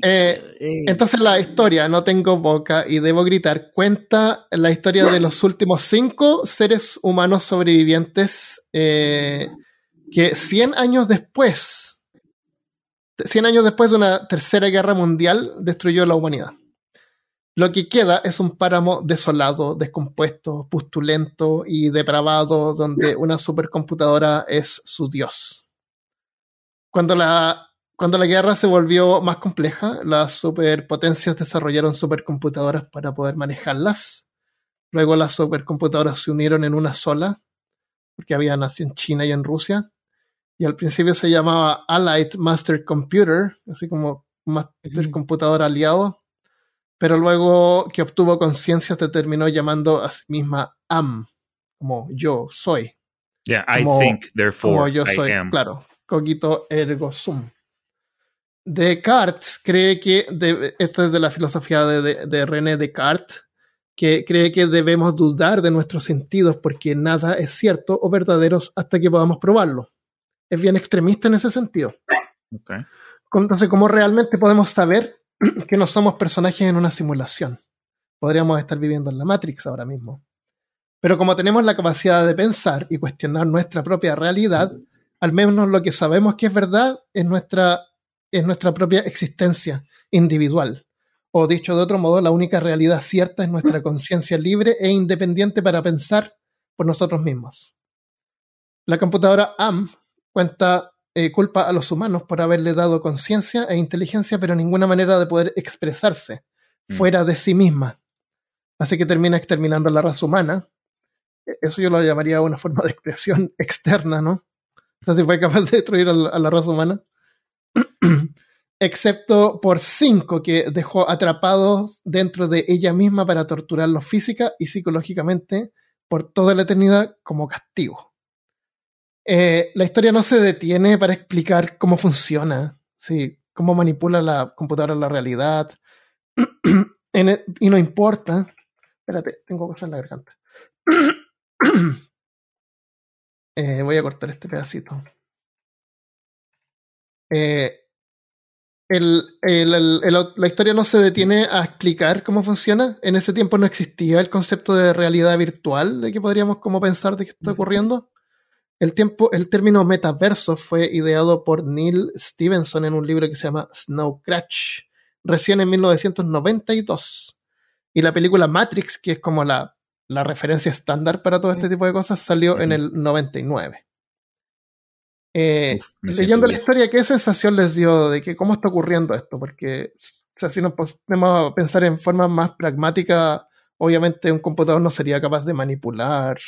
eh, entonces la historia, no tengo boca y debo gritar, cuenta la historia de los últimos cinco seres humanos sobrevivientes eh, que 100 años después, 100 años después de una tercera guerra mundial, destruyó la humanidad. Lo que queda es un páramo desolado, descompuesto, pustulento y depravado, donde una supercomputadora es su dios. Cuando la, cuando la guerra se volvió más compleja, las superpotencias desarrollaron supercomputadoras para poder manejarlas. Luego las supercomputadoras se unieron en una sola, porque había nacido en China y en Rusia. Y al principio se llamaba Allied Master Computer, así como Master Computador aliado pero luego que obtuvo conciencia se terminó llamando a sí misma am, como yo soy. Yeah, I como, think, therefore como yo soy, I am. Claro, cogito ergo sum. Descartes cree que, de, esto es de la filosofía de, de, de René Descartes, que cree que debemos dudar de nuestros sentidos porque nada es cierto o verdadero hasta que podamos probarlo. Es bien extremista en ese sentido. Okay entonces, ¿cómo realmente podemos saber que no somos personajes en una simulación? Podríamos estar viviendo en la Matrix ahora mismo. Pero como tenemos la capacidad de pensar y cuestionar nuestra propia realidad, al menos lo que sabemos que es verdad es nuestra, es nuestra propia existencia individual. O dicho de otro modo, la única realidad cierta es nuestra conciencia libre e independiente para pensar por nosotros mismos. La computadora AM cuenta eh, culpa a los humanos por haberle dado conciencia e inteligencia, pero ninguna manera de poder expresarse Mm. fuera de sí misma. Así que termina exterminando a la raza humana. E- Eso yo lo llamaría una forma de expresión externa, ¿no? O sea, si fue capaz de destruir a la, a la raza humana. Excepto por cinco que dejó atrapados dentro de ella misma para torturarlos física y psicológicamente por toda la eternidad como castigo. Eh, la historia no se detiene para explicar cómo funciona, sí, cómo manipula la computadora la realidad. El- y no importa. Espérate, tengo cosas en la garganta. Eh, voy a cortar este pedacito. Eh, el- el- el- el- la historia no se detiene a explicar cómo funciona. En ese tiempo no existía el concepto de realidad virtual, de que podríamos como pensar de qué está ocurriendo. El, tiempo, el término metaverso fue ideado por Neil Stevenson en un libro que se llama Snow Crash, recién en 1992. Y la película Matrix, que es como la, la referencia estándar para todo este tipo de cosas, salió en el 99. Eh, Uf, leyendo la bien. historia, ¿qué sensación les dio de que cómo está ocurriendo esto? Porque o sea, si nos ponemos a pensar en forma más pragmática, obviamente un computador no sería capaz de manipular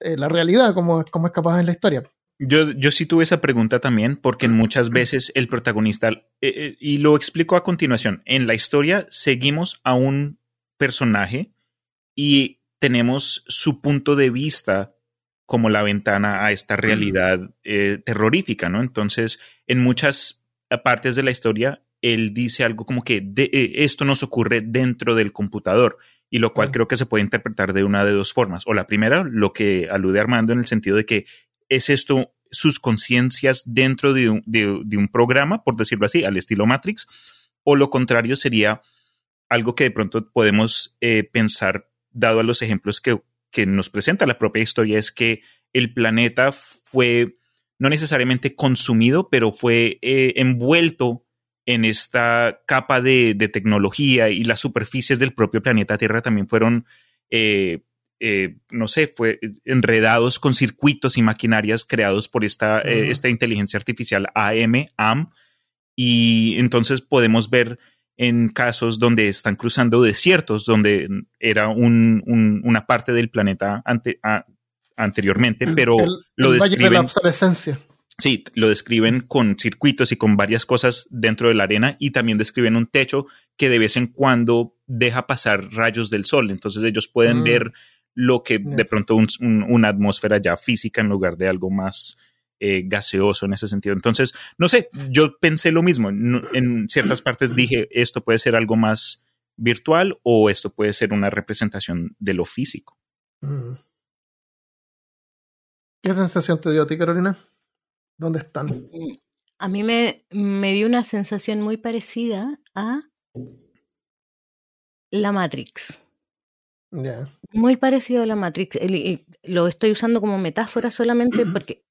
eh, la realidad como, como es capaz en la historia. Yo, yo sí tuve esa pregunta también, porque muchas veces el protagonista, eh, eh, y lo explico a continuación, en la historia seguimos a un personaje y tenemos su punto de vista como la ventana a esta realidad eh, terrorífica, ¿no? Entonces, en muchas partes de la historia, él dice algo como que de- eh, esto nos ocurre dentro del computador, y lo cual creo que se puede interpretar de una de dos formas. O la primera, lo que alude Armando en el sentido de que es esto sus conciencias dentro de un, de- de un programa, por decirlo así, al estilo Matrix, o lo contrario sería algo que de pronto podemos eh, pensar, dado a los ejemplos que, que nos presenta la propia historia, es que el planeta fue no necesariamente consumido, pero fue eh, envuelto en esta capa de, de tecnología y las superficies del propio planeta Tierra también fueron, eh, eh, no sé, fue enredados con circuitos y maquinarias creados por esta, esta inteligencia artificial AM, AM, y entonces podemos ver en casos donde están cruzando desiertos, donde era un- un- una parte del planeta ante- a- anteriormente, pero el, lo de la describen, obsolescencia. sí, lo describen con circuitos y con varias cosas dentro de la arena y también describen un techo que de vez en cuando deja pasar rayos del sol, entonces ellos pueden Mm. ver lo que de pronto un- un- una atmósfera ya física en lugar de algo más eh, gaseoso en ese sentido. Entonces, no sé, yo pensé lo mismo. No- En ciertas partes dije, esto puede ser algo más virtual o esto puede ser una representación de lo físico. Mm. ¿Qué sensación te dio a ti, Carolina? ¿Dónde están? A mí me, me dio una sensación muy parecida a la Matrix. Ya. Muy parecido a la Matrix. El- lo estoy usando como metáfora solamente porque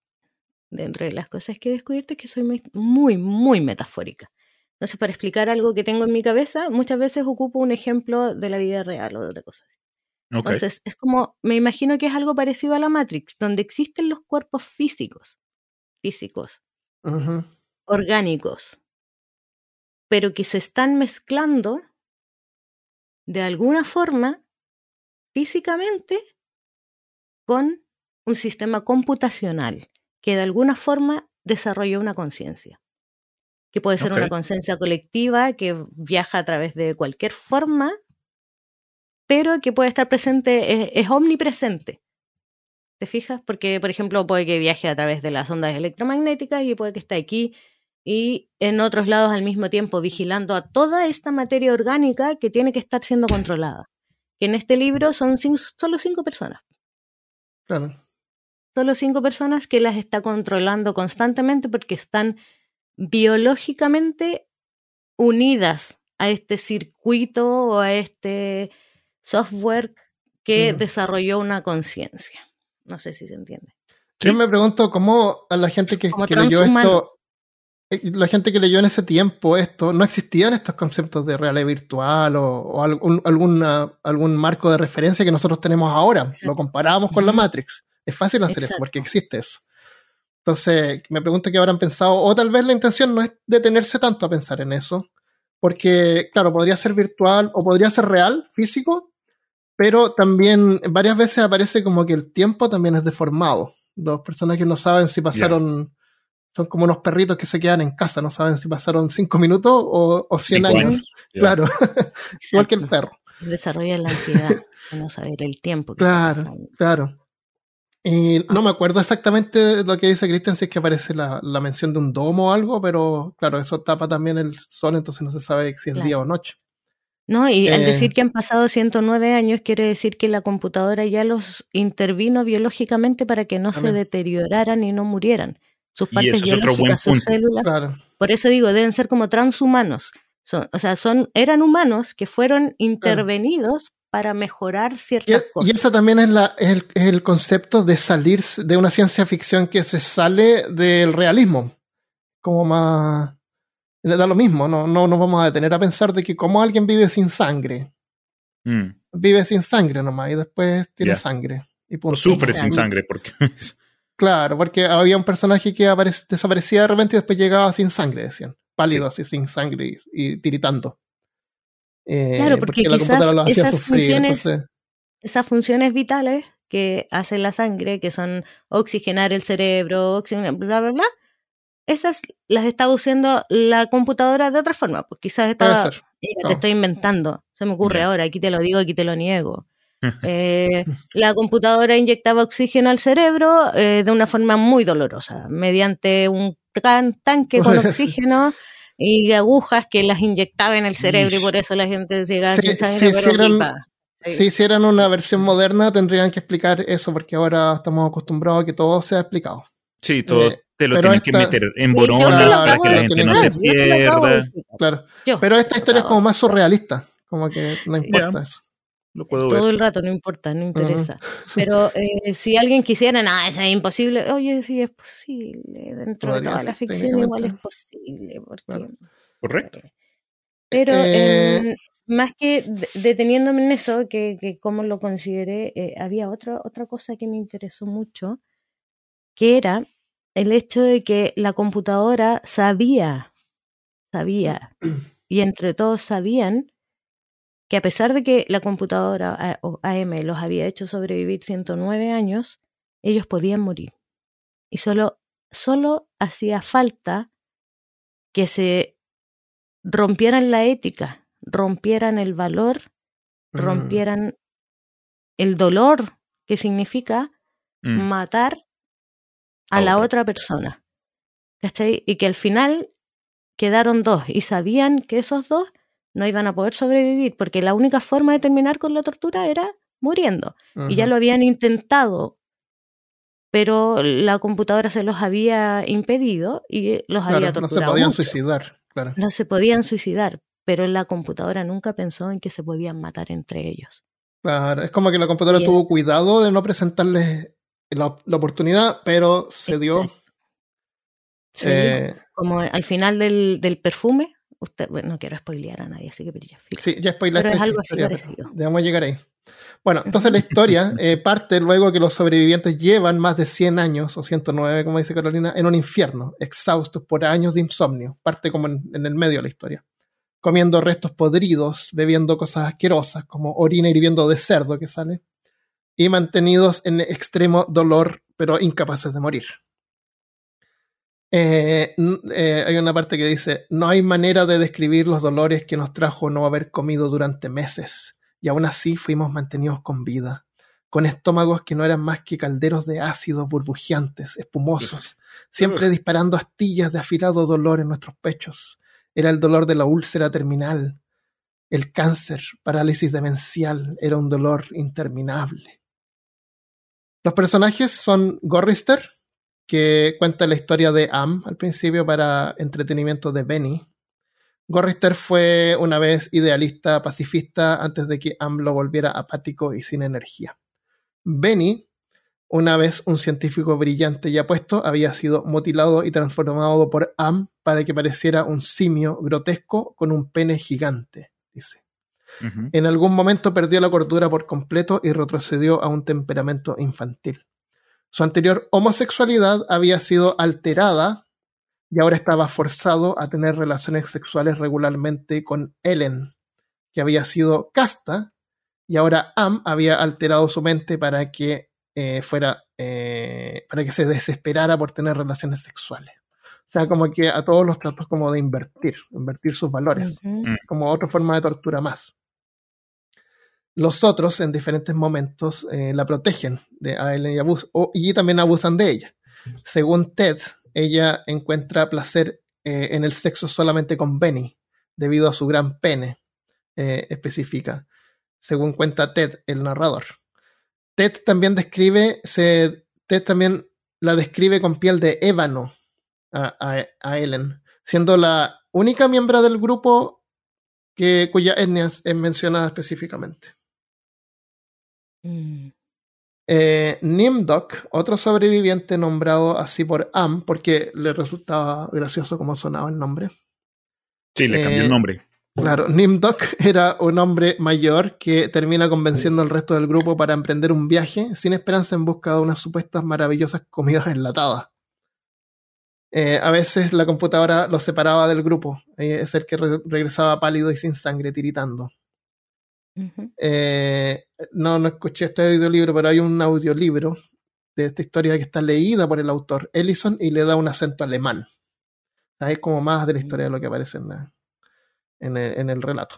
dentro de las cosas que he descubierto es que soy muy, muy, metafórica. Entonces, para explicar algo que tengo en mi cabeza, muchas veces ocupo un ejemplo de la vida real o de otra cosa. Entonces, es como, me imagino que es algo parecido a la Matrix, donde existen los cuerpos físicos, físicos, orgánicos, pero que se están mezclando de alguna forma físicamente con un sistema computacional que de alguna forma desarrolla una conciencia, que puede ser una conciencia colectiva que viaja a través de cualquier forma, pero que puede estar presente, es, es omnipresente. ¿Te fijas? Porque, por ejemplo, puede que viaje a través de las ondas electromagnéticas y puede que esté aquí y en otros lados al mismo tiempo vigilando a toda esta materia orgánica que tiene que estar siendo controlada. Que en este libro son solo cinco personas. Claro. Solo cinco personas que las está controlando constantemente porque están biológicamente unidas a este circuito o a este software que Mm. desarrolló una conciencia. No sé si se entiende. Yo me pregunto cómo a la gente que, leyó esto, eh, la gente que leyó en ese tiempo esto, no existían estos conceptos de realidad virtual o, o algún, alguna- algún marco de referencia que nosotros tenemos ahora. Exacto. Lo comparábamos con la. Matrix. Es fácil hacer eso Exacto. porque existe eso. Entonces, me pregunto qué habrán pensado, o tal vez la intención no es detenerse tanto a pensar en eso, porque, claro, podría ser virtual o podría ser real, físico, pero también varias veces aparece como que el tiempo también es deformado. Dos personas que no saben si pasaron, son como unos perritos que se quedan en casa, no saben si pasaron cinco minutos o, o cien Cinco años. años. Ya. Claro, igual que el perro. Desarrolla la ansiedad de no saber el tiempo. que Claro, claro. Y no me acuerdo exactamente lo que dice Christian, si es que aparece la, la mención de un domo o algo, pero claro, eso tapa también el sol, entonces no se sabe si es Claro. día o noche. No, y al Eh. decir que han pasado 109 años, quiere decir que la computadora ya los intervino biológicamente para que no se deterioraran y no murieran. Sus Y partes eso es otro buen biológicas, sus células. Claro. Por eso digo, deben ser como transhumanos. Son, o sea, son, eran humanos que fueron intervenidos para mejorar Y, ciertas y cosas. eso también es, la, es, el, es el concepto de salir de una ciencia ficción que se sale del realismo. Como más. Da lo mismo, no, no nos vamos a detener a pensar de que como alguien vive sin sangre. Mm. Vive sin sangre nomás y después tiene sangre. Y O sufre sin sangre porque Claro, porque había un personaje que aparec- desaparecía de repente y después llegaba sin sangre, decían. Pálido, así, sin sangre y, y tiritando. Eh, Claro, porque la quizás computadora lo hacía esas sufrir. funciones- Entonces, Esas funciones vitales que hace la sangre, que son oxigenar el cerebro, oxigenar, bla, bla, bla, esas las estaba usando la computadora de otra forma. Pues quizás estaba, No. te estoy inventando, se me ocurre ahora, aquí te lo digo, aquí te lo niego. Eh, la computadora inyectaba oxígeno al cerebro eh, de una forma muy dolorosa, mediante un tanque con oxígeno y agujas que las inyectaba en el cerebro y por eso la gente llegaba Sí, sin sangre, sí, pero sí eran- viva. Sí. Si hicieran una versión moderna, tendrían que explicar eso, porque ahora estamos acostumbrados a que todo sea explicado. sí, todo Eh, te lo pero tienen que meter en boronas para que la gente no se pierda. Claro. Pero esta historia es como más surrealista. Como que no importa eso. Lo puedo todo ver. el rato, no importa, no interesa. Pero eh, si alguien quisiera, nada, eso es imposible. Oye, sí es posible. Dentro de toda ser, la ficción igual es posible. Porque, Claro. Correcto. Pero Eh, en- más que de- deteniéndome en eso, que, que como lo consideré, eh, había otra, otra cosa que me interesó mucho, que era el hecho de que la computadora sabía, sabía, y entre todos sabían que a pesar de que la computadora AM los había hecho sobrevivir 109 años, ellos podían morir. Y solo, solo hacía falta que se rompieran la ética, rompieran el valor, mm, rompieran el dolor que significa Mm. matar a la otra. otra persona. ¿Cachai? Y que al final quedaron dos y sabían que esos dos no iban a poder sobrevivir porque la única forma de terminar con la tortura era muriendo. Y ya lo habían intentado, pero la computadora se los había impedido y los Claro, había no se torturado. podían mucho. suicidar. Claro. No se podían suicidar, pero la computadora nunca pensó en que se podían matar entre ellos. Claro, es como que la computadora Y- tuvo cuidado de no presentarles la, la oportunidad, pero se dio. Sí, eh, como al final del, del perfume, usted, bueno, no quiero spoilear a nadie, así que pero ya, sí, ya spoilaste Pero es algo así historia, pero parecido. ya vamos a llegar ahí. Bueno, entonces la historia eh, parte luego que los sobrevivientes llevan más de 100 años, o 109, como dice Carolina, en un infierno, exhaustos por años de insomnio. Parte como en, en el medio de la historia. Comiendo restos podridos, bebiendo cosas asquerosas, como orina hirviendo de cerdo que sale, y mantenidos en extremo dolor, pero incapaces de morir. Eh, eh, hay una parte que dice, no hay manera de describir los dolores que nos trajo no haber comido durante meses, y aún así fuimos mantenidos con vida, con estómagos que no eran más que calderos de ácido burbujeantes, espumosos, siempre disparando astillas de afilado dolor en nuestros pechos. Era el dolor de la úlcera terminal, el cáncer, parálisis demencial, era un dolor interminable. Los personajes son Gorrister, que cuenta la historia de Am al principio para entretenimiento de Benny. Gorrister fue una vez idealista pacifista antes de que Am lo volviera apático y sin energía. Benny, una vez un científico brillante y apuesto, había sido mutilado y transformado por Am para que pareciera un simio grotesco con un pene gigante, dice. En algún momento perdió la cordura por completo y retrocedió a un temperamento infantil. Su anterior homosexualidad había sido alterada y ahora estaba forzado a tener relaciones sexuales regularmente con Ellen, que había sido casta, y ahora Am había alterado su mente para que eh, fuera, eh, para que se desesperara por tener relaciones sexuales. O sea, como que a todos los tratos como de invertir, invertir sus valores como otra forma de tortura más. Los otros, en diferentes momentos, eh, la protegen de a Ellen y, abus- o- y también abusan de ella. Según Ted, ella encuentra placer eh, en el sexo solamente con Benny, debido a su gran pene, eh, específica, según cuenta Ted, el narrador. Ted también describe, Ted también la describe con piel de ébano a, a- Ellen, siendo la única miembro del grupo que, cuya etnia es mencionada específicamente. Mm. Eh, Nimdok, otro sobreviviente nombrado así por Am, porque le resultaba gracioso cómo sonaba el nombre. Sí, le cambió Eh, el nombre. Claro, Nimdok era un hombre mayor que termina convenciendo al resto del grupo para emprender un viaje sin esperanza en busca de unas supuestas maravillosas comidas enlatadas. Eh, a veces la computadora lo separaba del grupo, eh, es el que re- regresaba pálido y sin sangre, tiritando. Eh, no, no escuché este audiolibro, pero hay un audiolibro de esta historia que está leída por el autor Ellison y le da un acento alemán. O sea, Es como más de la historia de lo que aparece en, la- en el, en el relato.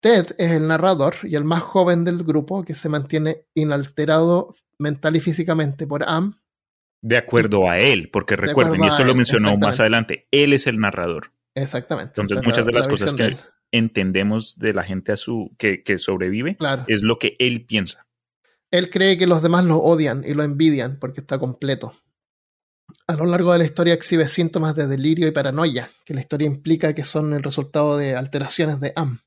Ted es el narrador y el más joven del grupo que se mantiene inalterado mental y físicamente por Am. De acuerdo a él, porque De recuerden, y eso lo mencionó más adelante, él es el narrador. Exactamente. Entonces, muchas de las la cosas que- de él. Entendemos de la gente a su, que, que sobrevive, Claro. es lo que él piensa. Él cree que los demás lo odian y lo envidian porque está completo. A lo largo de la historia exhibe síntomas de delirio y paranoia, que la historia implica que son el resultado de alteraciones de Am.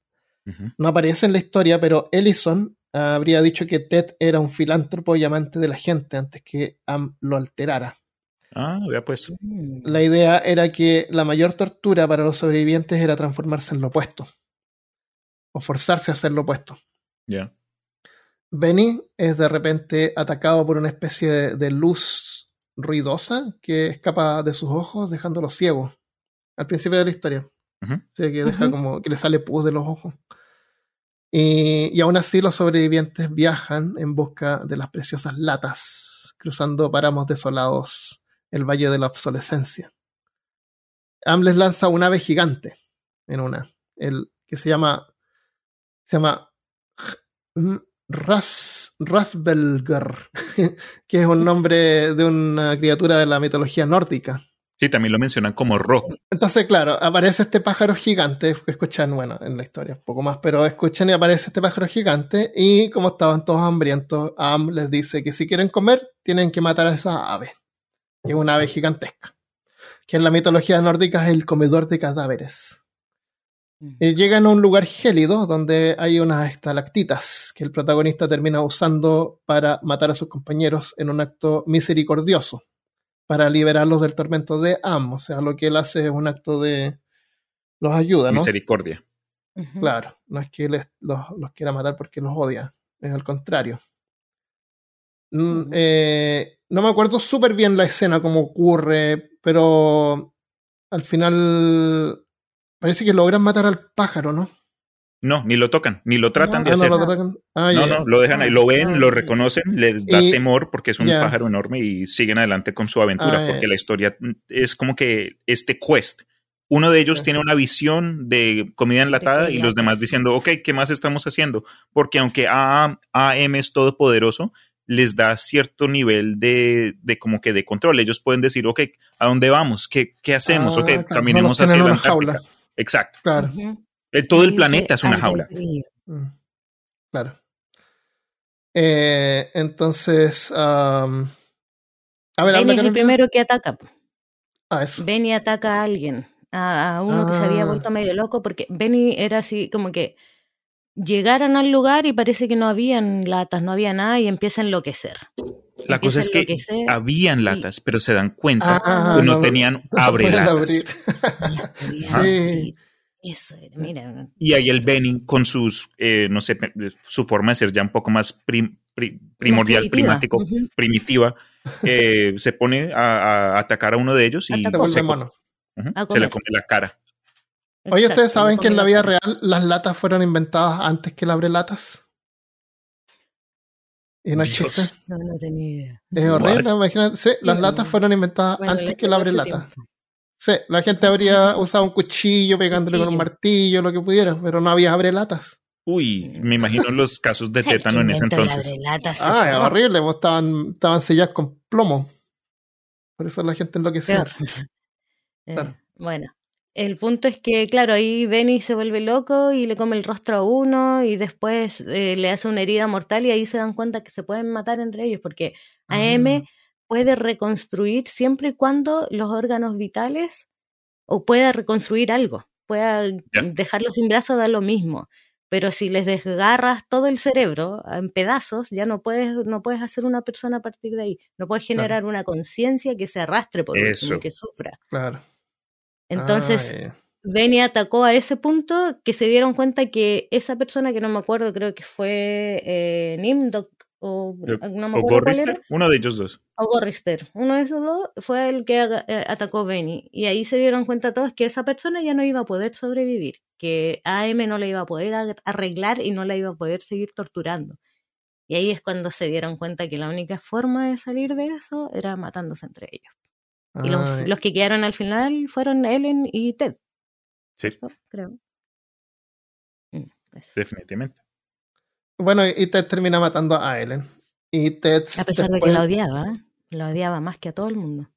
No aparece en la historia, pero Ellison habría dicho que Ted era un filántropo y amante de la gente antes que Am lo alterara. Ah, vea pues. La idea era que la mayor tortura para los sobrevivientes era transformarse en lo opuesto, o forzarse a hacer lo opuesto. Ya. Benny es de repente atacado por una especie de, de luz ruidosa que escapa de sus ojos, dejándolo ciego. Al principio de la historia. O sea, que deja como que le sale pus de los ojos. Y, y aún así los sobrevivientes viajan en busca de las preciosas latas, cruzando páramos desolados, el valle de la obsolescencia. Am les lanza un ave gigante en una, el que se llama se llama Ras, que es un nombre de una criatura de la mitología nórdica. Sí, también lo mencionan como rock. Entonces, claro, aparece este pájaro gigante, que escuchan, bueno, en la historia un poco más, pero escuchan y aparece este pájaro gigante y como estaban todos hambrientos, Am les dice que si quieren comer, tienen que matar a esa ave, que es una ave gigantesca, que en la mitología nórdica es el comedor de cadáveres. Eh, llegan a un lugar gélido donde hay unas estalactitas que el protagonista termina usando para matar a sus compañeros en un acto misericordioso, para liberarlos del tormento de Am. O sea, lo que él hace es un acto de... los ayuda, ¿no? Misericordia. Claro, no es que les- los, los quiera matar porque los odia, es al contrario. Mm, eh, no me acuerdo súper bien la escena, cómo ocurre, pero al final parece que logran matar al pájaro, ¿no? No, ni lo tocan, ni lo tratan No, de Ah, no, hacer. lo No. Ah, ya, ya. no, lo dejan ahí, lo ven, No, lo reconocen, les da Y- temor porque es un pájaro enorme y siguen adelante con su aventura Ah, porque la historia es como que este quest. Uno de ellos tiene una visión de comida enlatada y los demás diciendo, ok, ¿qué más estamos haciendo? Porque aunque AM es todopoderoso, les da cierto nivel de, de como que de control. Ellos pueden decir, ok, ¿a dónde vamos? ¿Qué, qué hacemos? Ah, ok, claro, caminemos no hacia la jaula. Exacto. Claro. Todo el planeta es una jaula. Mm, Claro. Eh, entonces, A ver, Benny habla es el primero que ataca. Ah, eso. Benny ataca a alguien, a, a uno que se había Ah. vuelto medio loco, porque Benny era así como que llegaran al lugar y parece que no habían latas, no había nada y empieza a enloquecer. La cosa es que habían y- latas, pero se dan cuenta Ah, que no, no- tenían no las podía Sí. Eso era, mira. Y ahí el Benny con sus, eh, no sé, pe- su forma de ser ya un poco más prim- pri- primordial, primitiva. primático, primitiva, eh, se pone a, a atacar a uno de ellos y se, se le come la cara. Oye, ¿ustedes saben que en la vida real las latas fueron inventadas antes que el abrelatas? Y no es. No, no tenía idea. Es horrible, imagínate. Sí, las latas fueron inventadas Bueno, antes que el abrelatas. tiempo. Sí, la gente habría usado un cuchillo pegándole con un martillo, lo que pudiera, pero no había abrelatas. Uy, me imagino los casos de ¿Sabes tétano en ese entonces. Ah, es horrible, pues estaban, estaban selladas con plomo. Por eso la gente enloquecía. Peor. Eh, Claro. Bueno, el punto es que, claro, ahí Benny se vuelve loco y le come el rostro a uno y después eh, le hace una herida mortal y ahí se dan cuenta que se pueden matar entre ellos porque AM Ah. puede reconstruir siempre y cuando los órganos vitales o pueda reconstruir algo, pueda Ya. dejarlo sin brazos da lo mismo. Pero si les desgarras todo el cerebro en pedazos, ya no puedes, no puedes hacer una persona a partir de ahí. No puedes generar una conciencia que se arrastre por último Eso. y que sufra. Claro. Entonces, Ah, ya. Benny atacó a ese punto que se dieron cuenta que esa persona, que no me acuerdo, creo que fue eh, Nimdok o no me ¿O Gorrister? Uno de ellos dos. o Gorrister, uno de esos dos fue el que eh, atacó a Benny. Y ahí se dieron cuenta todos que esa persona ya no iba a poder sobrevivir, que AM no la iba a poder arreglar y no la iba a poder seguir torturando. Y ahí es cuando se dieron cuenta que la única forma de salir de eso era matándose entre ellos. Y los, Ah, los que quedaron al final fueron Ellen y Ted, Sí, ¿no? creo. Mm, eso. definitivamente. Bueno, y Ted termina matando a Ellen. Y Ted A pesar de que la odiaba, ¿eh? la odiaba más que a todo el mundo.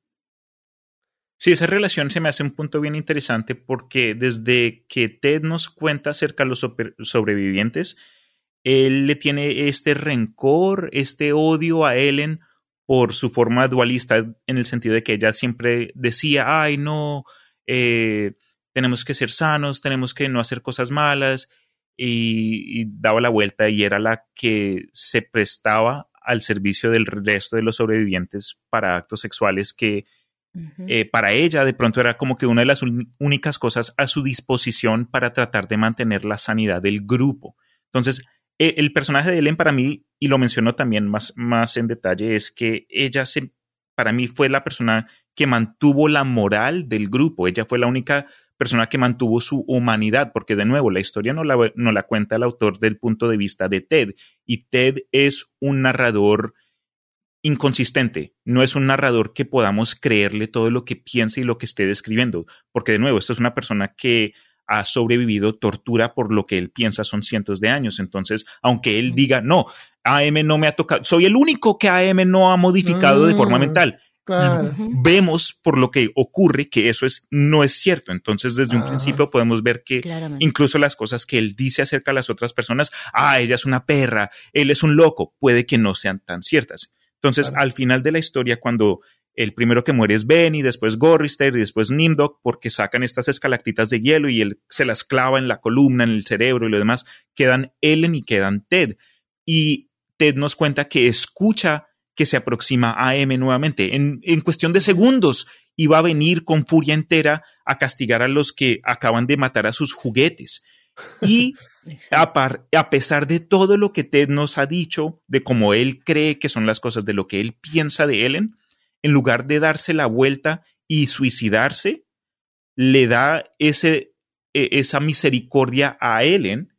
Sí, esa relación se me hace un punto bien interesante porque desde que Ted nos cuenta acerca de los sobrevivientes, él le tiene este rencor, este odio a Ellen por su forma dualista en el sentido de que ella siempre decía, ay no, eh, tenemos que ser sanos, tenemos que no hacer cosas malas y, y daba la vuelta y era la que se prestaba al servicio del resto de los sobrevivientes para actos sexuales que eh, para ella de pronto era como que una de las únicas cosas a su disposición para tratar de mantener la sanidad del grupo. Entonces, el personaje de Ellen para mí, y lo menciono también más, más en detalle, es que ella se, para mí fue la persona que mantuvo la moral del grupo. Ella fue la única persona que mantuvo su humanidad, porque de nuevo, la historia no la, no la cuenta el autor del punto de vista de Ted, y Ted es un narrador inconsistente. No es un narrador que podamos creerle todo lo que piensa y lo que esté describiendo, porque de nuevo, esta es una persona que ha sobrevivido tortura por lo que él piensa son cientos de años. Entonces, aunque él diga, no, AM no me ha tocado, soy el único que AM no ha modificado de forma Mm. mental. Claro. Vemos por lo que ocurre que eso es, no es cierto. Entonces, desde un Ah. principio podemos ver que Claramente. incluso las cosas que él dice acerca de las otras personas, ah, ella es una perra, él es un loco, puede que no sean tan ciertas. Entonces, Claro. al final de la historia, cuando el primero que muere es Benny, después Gorrister y después Nimdok, porque sacan estas escalactitas de hielo y él se las clava en la columna, en el cerebro y lo demás, quedan Ellen y quedan Ted. Y Ted nos cuenta que escucha que se aproxima a M nuevamente. En, en cuestión de segundos iba a venir con furia entera a castigar a los que acaban de matar a sus juguetes. Y a, par- a pesar de todo lo que Ted nos ha dicho, de cómo él cree que son las cosas, de lo que él piensa de Ellen, en lugar de darse la vuelta y suicidarse, le da ese, e- esa misericordia a Ellen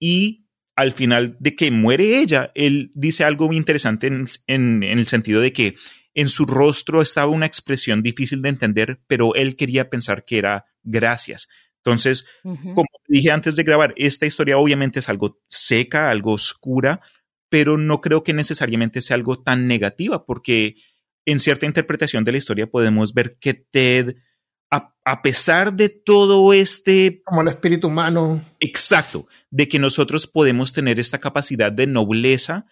y al final de que muere ella, él dice algo muy interesante en, en- en el sentido de que en su rostro estaba una expresión difícil de entender, pero él quería pensar que era gracias. Entonces, como dije antes de grabar, esta historia obviamente es algo seca, algo oscura, pero no creo que necesariamente sea algo tan negativa, porque en cierta interpretación de la historia podemos ver que Ted, a, a pesar de todo este Como el espíritu humano. exacto, de que nosotros podemos tener esta capacidad de nobleza,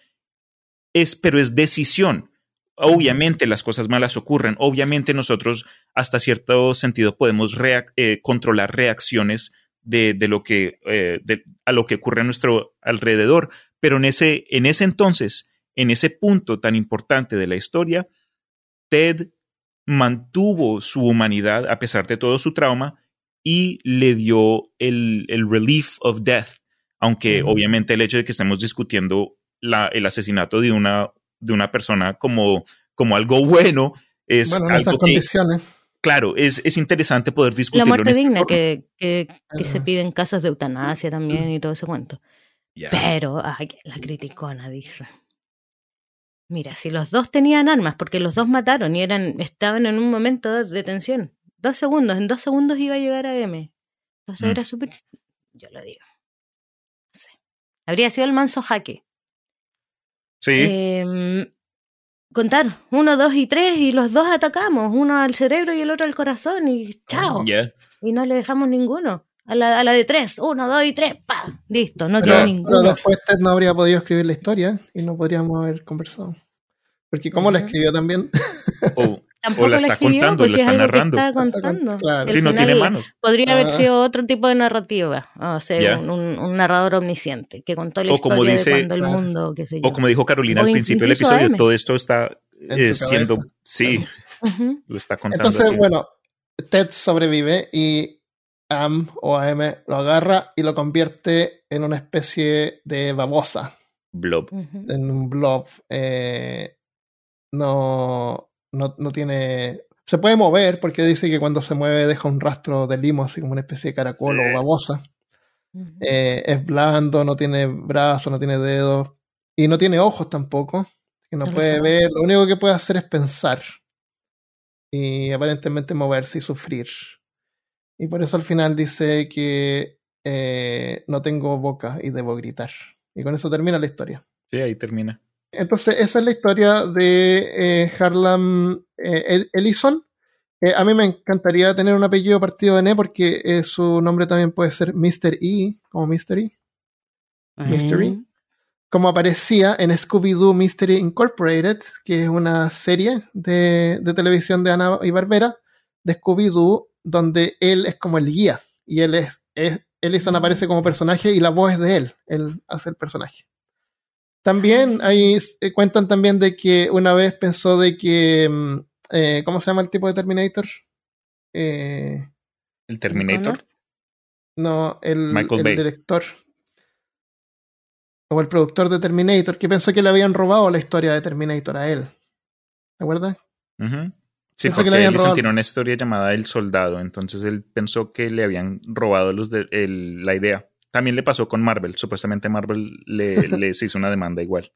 es, pero es decisión. Obviamente las cosas malas ocurren, obviamente nosotros hasta cierto sentido podemos reac- eh, controlar reacciones de, de lo que, eh, de- a lo que ocurre a nuestro alrededor, pero en ese, en ese entonces, en ese punto tan importante de la historia, Ted mantuvo su humanidad a pesar de todo su trauma y le dio el, el relief of death, aunque Ujú. obviamente el hecho de que estemos discutiendo la- el asesinato de una, de una persona como, como algo bueno es bueno, en esas algo que, condiciones. claro, es, es interesante poder La discutirlo. muerte este digna que, que, que se Ah. pide en casas de eutanasia también y todo ese cuento. Ya. Pero, ay, la criticona dice. Mira, si los dos tenían armas, porque los dos mataron y eran, estaban en un momento de tensión. Dos segundos, en dos segundos iba a llegar a M. Entonces Mm. era súper. Yo lo digo. No sé. Habría sido el manso jaque. Sí, Em, contar, uno, dos y tres, y los dos atacamos, uno al cerebro y el otro al corazón, y chao. ya. Y no le dejamos ninguno. A la, a la de tres, uno, dos y tres, pa, listo, no Pero, quedó pero ninguno. después Ted no habría podido escribir la historia y no podríamos haber conversado. Porque como la escribió también. O, Tampoco o la está escribió, contando, pues la es está narrando. está con- contando. claro. Sí, no tiene manos. Podría haber Ah. sido otro tipo de narrativa, o sea, Ya. un, un- narrador omnisciente que contó la O como historia dice- de cuando el mundo, qué sé yo. O como dijo Carolina O al principio del episodio, AM. todo esto está eh, siendo, sí, claro. Ujú. lo está contando Entonces, así. bueno, Ted sobrevive y Am o AM lo agarra y lo convierte en una especie de babosa, Blob. En un blob. eh, no, no, no tiene. Se puede mover porque dice que cuando se mueve deja un rastro de limo, así como una especie de caracol Eh. o babosa. Eh, es blando, no tiene brazos, no tiene dedos y no tiene ojos tampoco. Que no puede ver, lo único que puede hacer es pensar y aparentemente moverse y sufrir. Y por eso al final dice que eh, no tengo boca y debo gritar. Y con eso termina la historia. Sí, ahí termina. Entonces, esa es la historia de eh, Harlan eh, El- Ellison. Eh, a mí me encantaría tener un apellido partido de N porque eh, su nombre también puede ser Mr. E, como Mystery, Mystery. Eh, como aparecía en Scooby-Doo Mystery Incorporated, que es una serie de, de televisión de Ana y Barbera, de Scooby-Doo, donde él es como el guía y él es, es Ellison Mm. aparece como personaje y la voz es de él, él hace el personaje. También ahí eh, cuentan también de que una vez pensó de que, mm, eh, ¿cómo se llama el tipo de Terminator? Eh, El Terminator. no, el, Michael el Bay. director o el productor de Terminator, que pensó que le habían robado la historia de Terminator a él. ¿Te acuerdas? Ujú. Sí, Pensó que porque Ellison robado. tiene una historia llamada El Soldado, entonces él pensó que le habían robado los de, el- la idea. También le pasó con Marvel, supuestamente Marvel le, les hizo una demanda igual.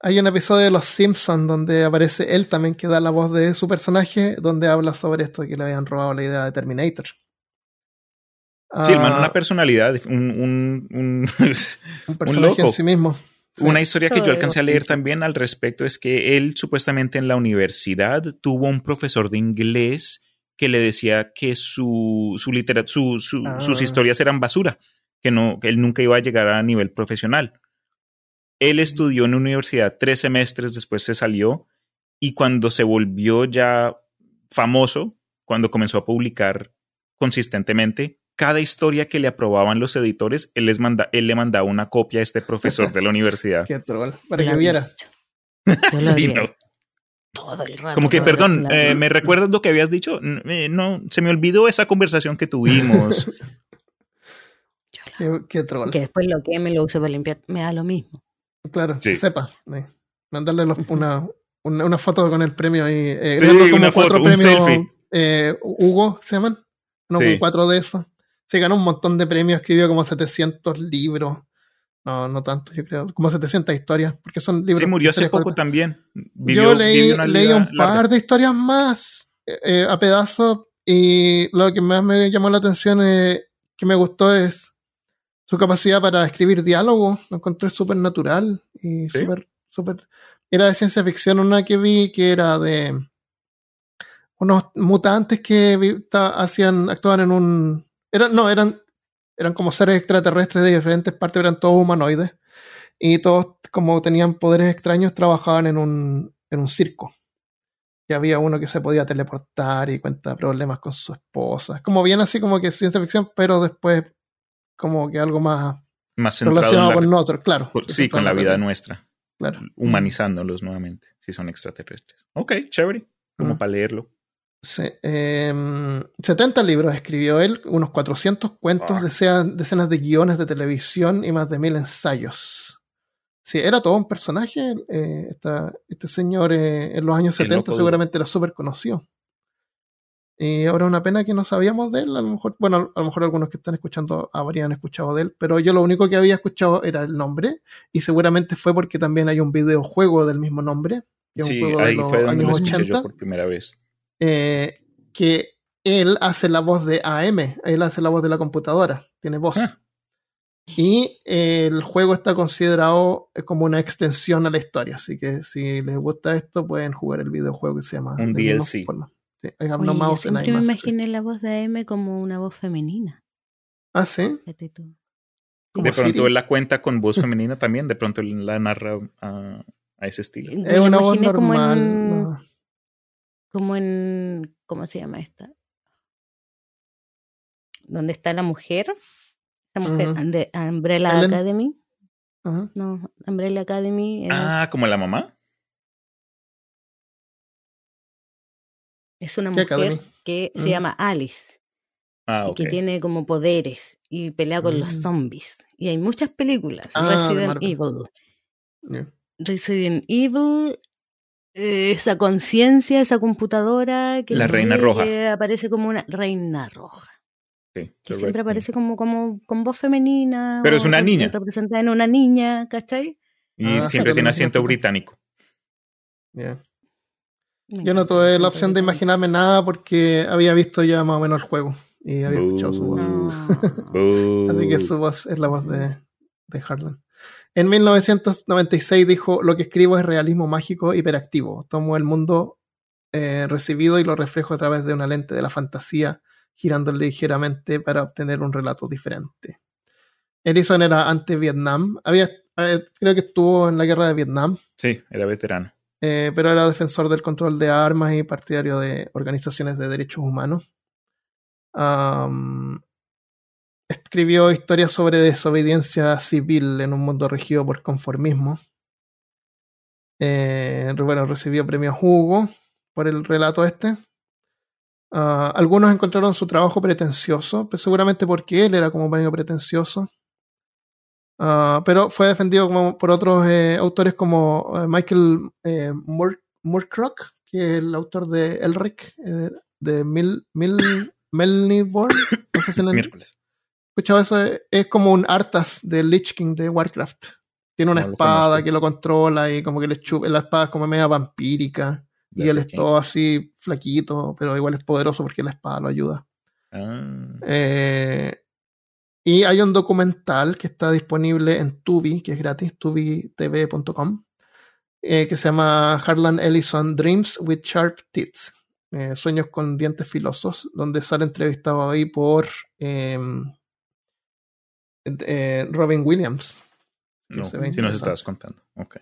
Hay un episodio de Los Simpsons donde aparece él también, que da la voz de su personaje, donde habla sobre esto de que le habían robado la idea de Terminator. Sí, el man Ah, una personalidad, un, un- un- un personaje en loco. sí mismo. Sí. Una historia que yo alcancé a leer también al respecto es que él supuestamente en la universidad tuvo un profesor de inglés que le decía que su, su litera- su- su- Ah. sus historias eran basura, que, no, que él nunca iba a llegar a nivel profesional. Él estudió en la universidad tres semestres, después se salió y cuando se volvió ya famoso, cuando comenzó a publicar consistentemente, cada historia que le aprobaban los editores, él, les manda, él le mandaba una copia a este profesor de la universidad. Qué troll, para que viera. Sí, no. todo el rato. Como que, perdón, eh, ¿me recuerdas lo que habías dicho? Eh, no, se me olvidó esa conversación que tuvimos. Qué, qué troll. Que después lo que me lo use para limpiar, me da lo mismo. Claro, Sí. que sepa. sí. Mandarle los- una, una, una foto con el premio ahí. Eh, Sí, como una cuatro foto, un selfie. eh, Hugo, ¿se llaman? No, Sí. con cuatro de esos. Se ganó un montón de premios, escribió como 700 libros. No, no tanto, yo creo. Como 700 historias, porque son libros. Sí, murió hace poco cortas. también. Vivió- yo leí, leí un par de historias más eh, eh, a pedazos y lo que más me llamó la atención eh, que me gustó es su capacidad para escribir diálogo. Lo encontré súper natural y Sí. súper, súper... Era de ciencia ficción una que vi que era de unos mutantes que hacían, actuaban en un... Eran, no, eran, eran como seres extraterrestres de diferentes partes, eran todos humanoides y todos como tenían poderes extraños trabajaban en un en un circo. Y había uno que se podía teleportar y cuenta problemas con su esposa. Como bien así como que ciencia ficción, pero después como que algo más Más relacionado la, con otro, claro. por- sí, con la vida nuestra, Claro. humanizándolos nuevamente, si son extraterrestres. Ok, chévere, como para leerlo. Sí, em, 70 libros escribió él, unos 400 cuentos, Ah. decenas, decenas de guiones de televisión y más de mil ensayos. Sí, era todo un personaje. eh, esta- este señor eh, en los años Qué 70 loco, seguramente era súper conocido. Y ahora una pena que no sabíamos de él. A lo mejor, bueno, a lo mejor algunos que están escuchando habrían escuchado de él, pero yo lo único que había escuchado era el nombre. Y seguramente fue porque también hay un videojuego del mismo nombre. que es un Sí, juego de ahí los fue donde lo años escuché 80 yo por primera vez. Eh, que él hace la voz de AM, él hace la voz de la computadora, tiene voz. Ah. Y eh, el juego está considerado eh, como una extensión a la historia, así que si les gusta esto pueden jugar el videojuego que se llama Un DLC. Sí, Oye, yo siempre me imaginé la voz de AM como una voz femenina. Ah, sí. Fíjate tú. Como De pronto Siri. él la cuenta con voz femenina también, de pronto él la narra a, a ese estilo. Es una voz normal. en- no. Como en ¿cómo se llama esta? ¿Dónde está la mujer? La mujer Ujú. de Umbrella Ellen. Academy. No, Umbrella Academy es, Ah, como la mamá. es una ¿Qué mujer Academy? que se llama Alice Ah, y que tiene como poderes y pelea con los Mm. zombies. Y hay muchas películas. Ah, de Resident. Evil. Resident Evil, esa conciencia, esa computadora que La Reina Roja. que aparece como una reina roja, Sí, que siempre aparece como, como con voz femenina. Pero es una niña. Representada en una niña, ¿cachai? Y Ah, siempre tiene tiene británico. Ya. Me Yo no tuve la opción de imaginarme nada porque había visto ya más o menos el juego y había escuchado su voz. Uh. Así que su voz es la voz de, de Harlan. En 1996 dijo, lo que escribo es realismo mágico hiperactivo. Tomo el mundo eh, recibido y lo reflejo a través de una lente de la fantasía, girando ligeramente para obtener un relato diferente. Ellison era anti-Vietnam. Había, eh, creo que estuvo en la guerra de Vietnam, Sí, era veterano. eh, pero era defensor del control de armas y partidario de organizaciones de derechos humanos. Am, escribió historias sobre desobediencia civil en un mundo regido por conformismo. Eh, bueno, recibió premio Hugo por el relato este. Ah, algunos encontraron su trabajo pretencioso, pues seguramente porque él era como medio pretencioso. Ah, pero fue defendido como por otros eh, autores como eh, Michael eh, Moore- Moorcock, que es el autor de Elric, eh, de Mil, Mil, Melniborn. No sé si Miércoles. Escuchado eso. Es como un Arthas de Lich King de Warcraft. Tiene una No espada que lo controla y como que le chupa. La espada es como media vampírica. Y él es todo así flaquito, pero igual es poderoso porque la espada lo ayuda. Ah, Eh, y hay un documental que está disponible en Tubi, que es gratis, tubitv.com, eh, que se llama Harlan Ellison Dreams with Sharp Teeth, eh, Sueños con dientes filosos, donde sale entrevistado ahí por eh, Robin Williams. no, si nos estabas contando. Ok.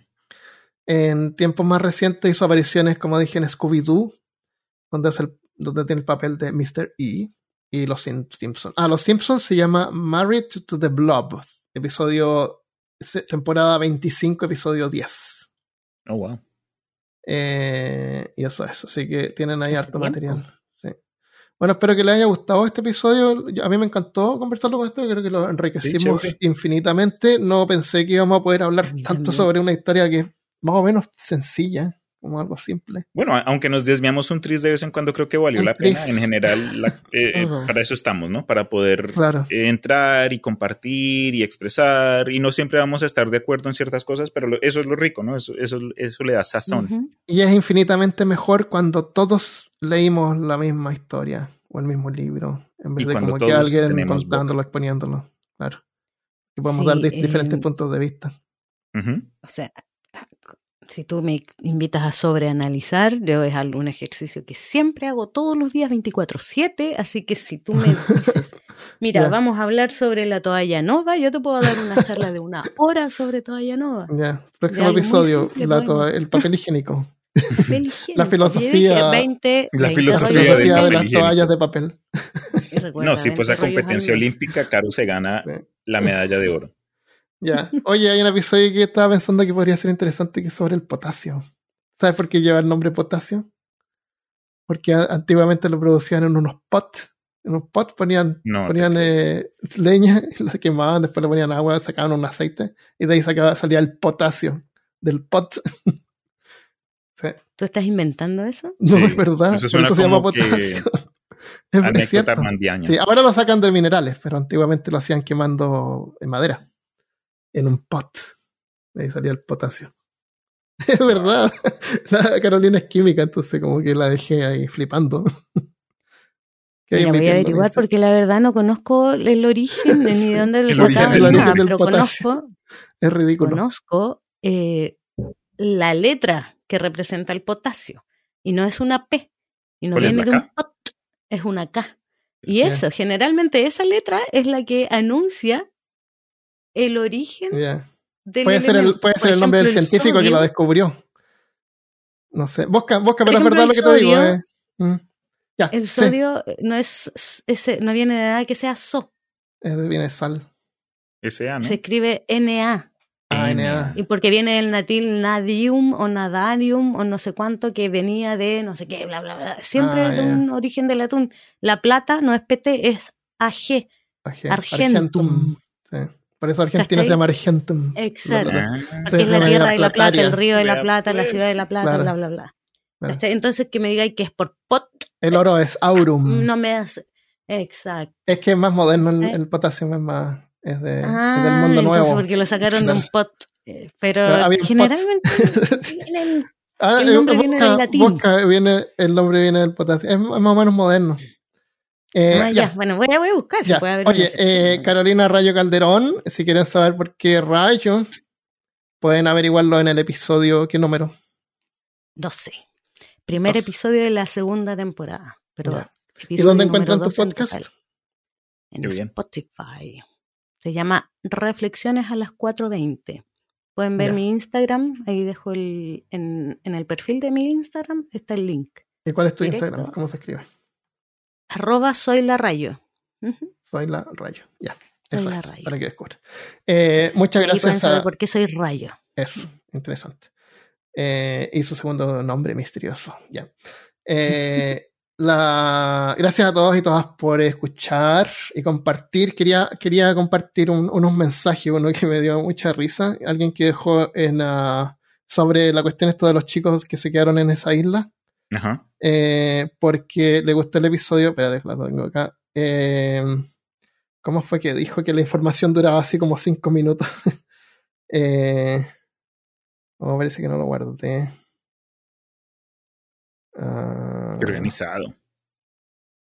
En tiempos más recientes hizo apariciones, como dije, en Scooby-Doo, donde, hace el- donde tiene el papel de Mr. E y los Sim- Simpsons. Ah, los Simpsons se llama Married to the Blob, episodio, temporada 25, episodio 10. Oh, wow. Eh, y eso es, así que tienen ahí harto tiempo. material. Bueno, espero que les haya gustado este episodio. A mí me encantó conversarlo con ustedes, creo que lo enriquecimos infinitamente. No pensé que íbamos a poder hablar tanto sobre una historia que es más o menos sencilla, como algo simple. Bueno, aunque nos desviamos un tris de vez en cuando, creo que valió Un la pena. tris. En general, la- eh, eh, Ujú. para eso estamos, ¿no? Para poder Claro. eh, entrar y compartir y expresar. Y no siempre vamos a estar de acuerdo en ciertas cosas, pero lo- eso es lo rico, ¿no? Eso, eso, eso le da sazón. Ujú. Y es infinitamente mejor cuando todos leímos la misma historia o el mismo libro, en vez Y de como que alguien contándolo, exponiéndolo. Claro. Que podemos Sí, dar di- diferentes em, puntos de vista. Ujú. O sea, si tú me invitas a sobreanalizar, yo es algo- un ejercicio que siempre hago todos los días 24/7, así que si tú me dices, mira, vamos a hablar sobre la toalla nova, yo te puedo dar una charla de una hora sobre toalla nova. Ya, De próximo episodio, simple, la bueno. toa- el papel higiénico. La filosofía- Yo dije 20, La 20 filosofía filosofía de las toallas de papel. No, si fuese 20 a rollos competencia olímpica, Caro se gana Sí. la medalla de oro. Ya. Oye, hay un episodio que estaba pensando que podría ser interesante que es sobre el potasio. ¿Sabes por qué lleva el nombre potasio? Porque antiguamente lo producían en unos pots. En unos pots ponían, No, ponían eh, leña, la quemaban, después le ponían agua, sacaban un aceite y de ahí sacaba, salía el potasio del pot. Sí. ¿Tú estás inventando eso? No Sí, es verdad. eso Por eso se llama potasio. Es, cierto. Sí, ahora lo sacan de minerales, pero antiguamente lo hacían quemando en madera, en un pot. Ahí salía el potasio. Es verdad. La Carolina es química, entonces como que la dejé ahí flipando. Que ahí Ya mi voy a averiguar porque la verdad no conozco el origen ni Sí, de dónde el lo sacaban el ni origen nada, del pero potasio. conozco, Es ridículo. conozco eh, la letra que representa el potasio. Y no es una P. Y no ¿Cuál es viene la de un pot, es una K. Y eso, generalmente esa letra es la que anuncia el origen del Puede ser el, puede Por ser el nombre del científico que lo descubrió. No sé. Busca, busca, Por pero es verdad lo que te digo. eh. Mm. Ya. El sí, sodio no es ese, no viene de nada que sea so. es de- viene de sal. SA, ¿no? Se escribe Na. Ah, Na. Y porque viene del natil nadium o nadarium o no sé cuánto que venía de no sé qué, bla, bla, bla. Siempre Ah, es un origen del atún. La plata no es PT, es AG. Arge- Argentum. Sí. Por eso Argentina ¿Cachai? se llama Argentum. Exacto. Ah, Porque es la tierra de la plata, el río de la plata, la ciudad de la plata, Claro. bla, bla, bla. Entonces que me digáis que es por pot, El oro es aurum. no me hace. Exacto. Es que es más moderno, el, ¿Eh? el potasio es más. Es, de, es Ah, del mundo entonces nuevo. porque lo sacaron de un pot. Eh, Pero generalmente vienen- Ah, el eh, nombre viene del latín. busca, viene- el nombre viene del potasio. Es, es más o menos moderno. Eh, Ah, ya, ya. Bueno, voy a, voy a buscar ya. si puede haber Oye, eh, Carolina Rayo Calderón, si quieren saber por qué Rayo, pueden averiguarlo en el episodio. ¿Qué número? 12. Primer 12. episodio de la segunda temporada. Pero. ¿Y dónde encuentran tu 12 en podcast? En. Spotify. Se llama Reflexiones a las 4.20. Pueden ver Ya. mi Instagram. Ahí dejo el. En, en el perfil de mi Instagram está el link. ¿Y cuál es tu Directo. Instagram? ¿Cómo se escribe? Arroba soy la rayo. Soy la Rayo. Ya. Soy Eso la es, Rayo. para que descubran. Eh, muchas gracias a. por qué soy rayo. Eso, interesante. Eh, y su segundo nombre misterioso. Ya. Eh, la, gracias a todos y todas por escuchar y compartir. Quería, quería compartir un- unos mensajes, uno que me dio mucha risa. Alguien que dejó en, ah, sobre la cuestión esto de los chicos que se quedaron en esa isla. Ajá. Eh, porque le gustó el episodio. Espérate, la tengo acá. Eh, ¿Cómo fue que dijo que la información duraba así como cinco minutos? eh, oh, parece que no lo guardé. Ah, organizado.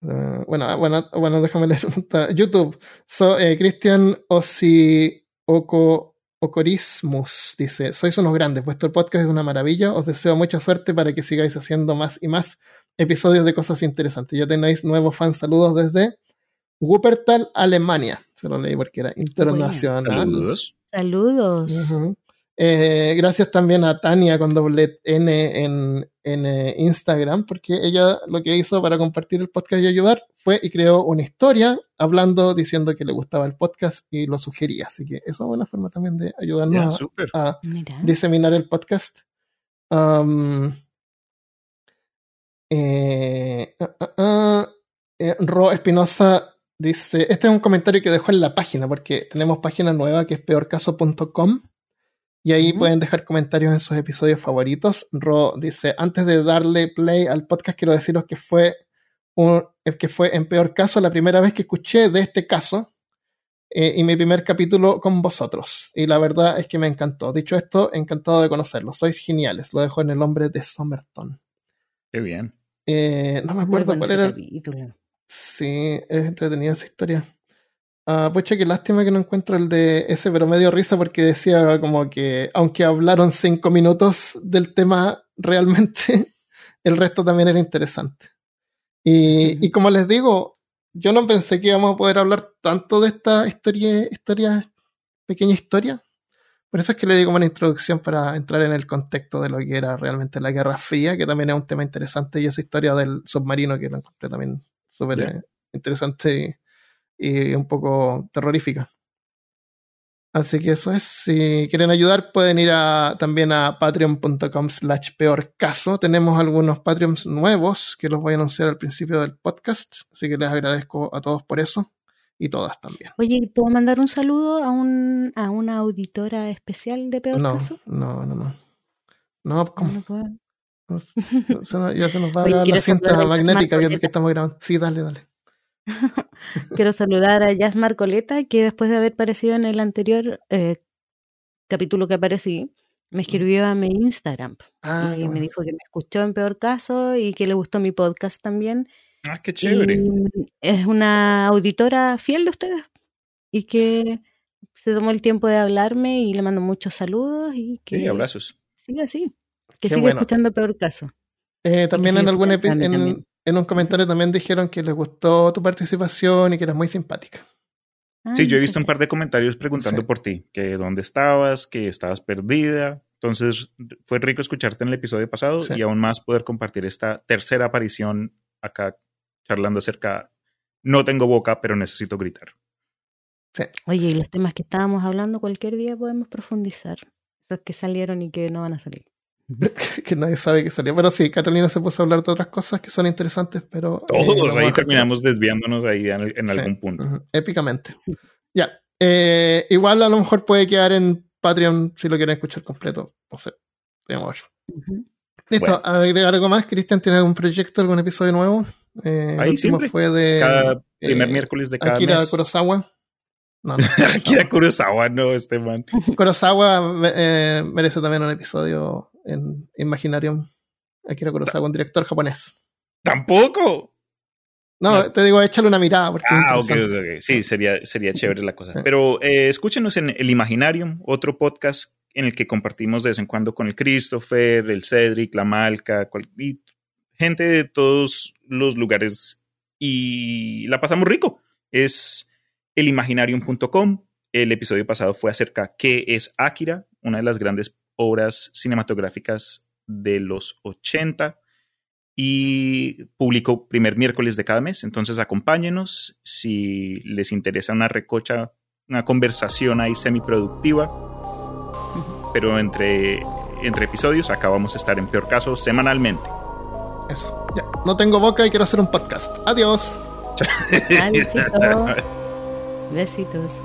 ah, bueno, ah, bueno, bueno, déjame leer. YouTube. So, eh, Cristian Osi Oko Ocorismus dice: Sois unos grandes, vuestro podcast es una maravilla. Os deseo mucha suerte para que sigáis haciendo más y más episodios de cosas interesantes. Ya tenéis nuevos fans. Saludos desde Wuppertal, Alemania. Se lo leí porque era internacional. Saludos. Saludos. Eh, gracias también a Tania con doble N en, en eh, Instagram, porque ella lo que hizo para compartir el podcast y ayudar fue y creó una historia hablando, diciendo que le gustaba el podcast y lo sugería. Así que eso es una forma también de ayudarnos a, Mira. diseminar el podcast. Um, eh, ah, ah, ah, eh, Ro Espinosa dice: Este es un comentario que dejó en la página, porque tenemos página nueva que es peorcaso.com. Y ahí pueden dejar comentarios en sus episodios favoritos. Ro dice: Antes de darle play al podcast, quiero deciros que fue, un, eh, que fue en peor caso la primera vez que escuché de este caso eh, y mi primer capítulo con vosotros. Y la verdad es que me encantó. Dicho esto, encantado de conocerlos. Sois geniales. Lo dejo en el nombre de Somerton. Qué bien. Eh, no me acuerdo cuál era. capítulo. Sí, es entretenida esa historia. Ah, pucha, qué lástima que no encuentro el de ese, pero me dio risa porque decía como que, aunque hablaron cinco minutos del tema realmente, el resto también era interesante. Y, como les digo, yo no pensé que íbamos a poder hablar tanto de esta historia, historia, pequeña historia, Por eso es que le di como una introducción para entrar en el contexto de lo que era realmente la Guerra Fría, que también es un tema interesante, y esa historia del submarino que lo encontré también súper Ya. eh, interesante y, un poco terrorífica. Así que eso es. Si quieren ayudar, pueden ir a, también a patreon.com slash peor caso. Tenemos algunos Patreons nuevos que los voy a anunciar al principio del podcast. Así que les agradezco a todos por eso. Y todas también. Oye, ¿puedo mandar un saludo a, un, a una auditora especial de Peor No, Caso? no, no, no. No, ¿Cómo ¿cómo? no puedo? Se nos- ya se nos va a quiero la cinta magnética que, Coleta. que estamos grabando. Sí, dale, dale. Quiero saludar a Jazz Marcoleta, que después de haber aparecido en el anterior eh, capítulo que aparecí, me escribió a mi Instagram Ah, y me dijo que me escuchó en Peor Caso y que le gustó mi podcast también. Ah, qué chévere. Y es una auditora fiel de ustedes y que se tomó el tiempo de hablarme y le mando muchos saludos y que Sí, abrazos. siga así, que Qué siga bueno. escuchando Peor Caso. Eh, también en algún en. En un comentario también dijeron que les gustó tu participación y que eras muy simpática. Ah, Sí, yo he visto un par de comentarios preguntando Sí. por ti, que dónde estabas, que estabas perdida. Entonces, fue rico escucharte en el episodio pasado Sí. y aún más poder compartir esta tercera aparición acá charlando acerca. No tengo boca, pero necesito gritar. Oye, y los temas que estábamos hablando cualquier día podemos profundizar. Esos que salieron y que no van a salir. que nadie sabe que salió. Pero sí, Carolina se puso a hablar de otras cosas que son interesantes, pero. eh, Todos a ahí terminamos desviándonos ahí en, en Sí. algún punto. Épicamente. Ya. Eh, igual a lo mejor puede quedar en Patreon si lo quieren escuchar completo. No sé. Veamos a ver. Ujú. Listo, Bueno. agregar algo más. Cristian, ¿tiene algún proyecto, algún episodio nuevo? Eh, el Ahí último siempre. fue de Cada primer eh, miércoles de cada Akira mes. Kurosawa. No, no, Akira Kurosawa, no, este man. Kurosawa eh, merece también un episodio en Imaginarium. Akira Kurosawa, un director japonés. ¡Tampoco! No, te digo, échale una mirada. Porque Ah, ok, ok, ok. Sí, sería, sería chévere la cosa. Sí. Pero eh, escúchenos en El Imaginarium, otro podcast en el que compartimos de vez en cuando con el Christopher, el Cedric, la Malca, cual- y gente de todos los lugares y la pasamos rico. Es elimaginarium.com. El episodio pasado fue acerca qué es Akira, una de las grandes obras cinematográficas de los 80 y publico primer miércoles de cada mes. Entonces acompáñenos si les interesa una recocha, una conversación ahí semiproductiva. Pero entre, entre episodios acá vamos a estar en peor caso semanalmente. Eso. Ya. No tengo boca y quiero hacer un podcast. Adiós. Besitos.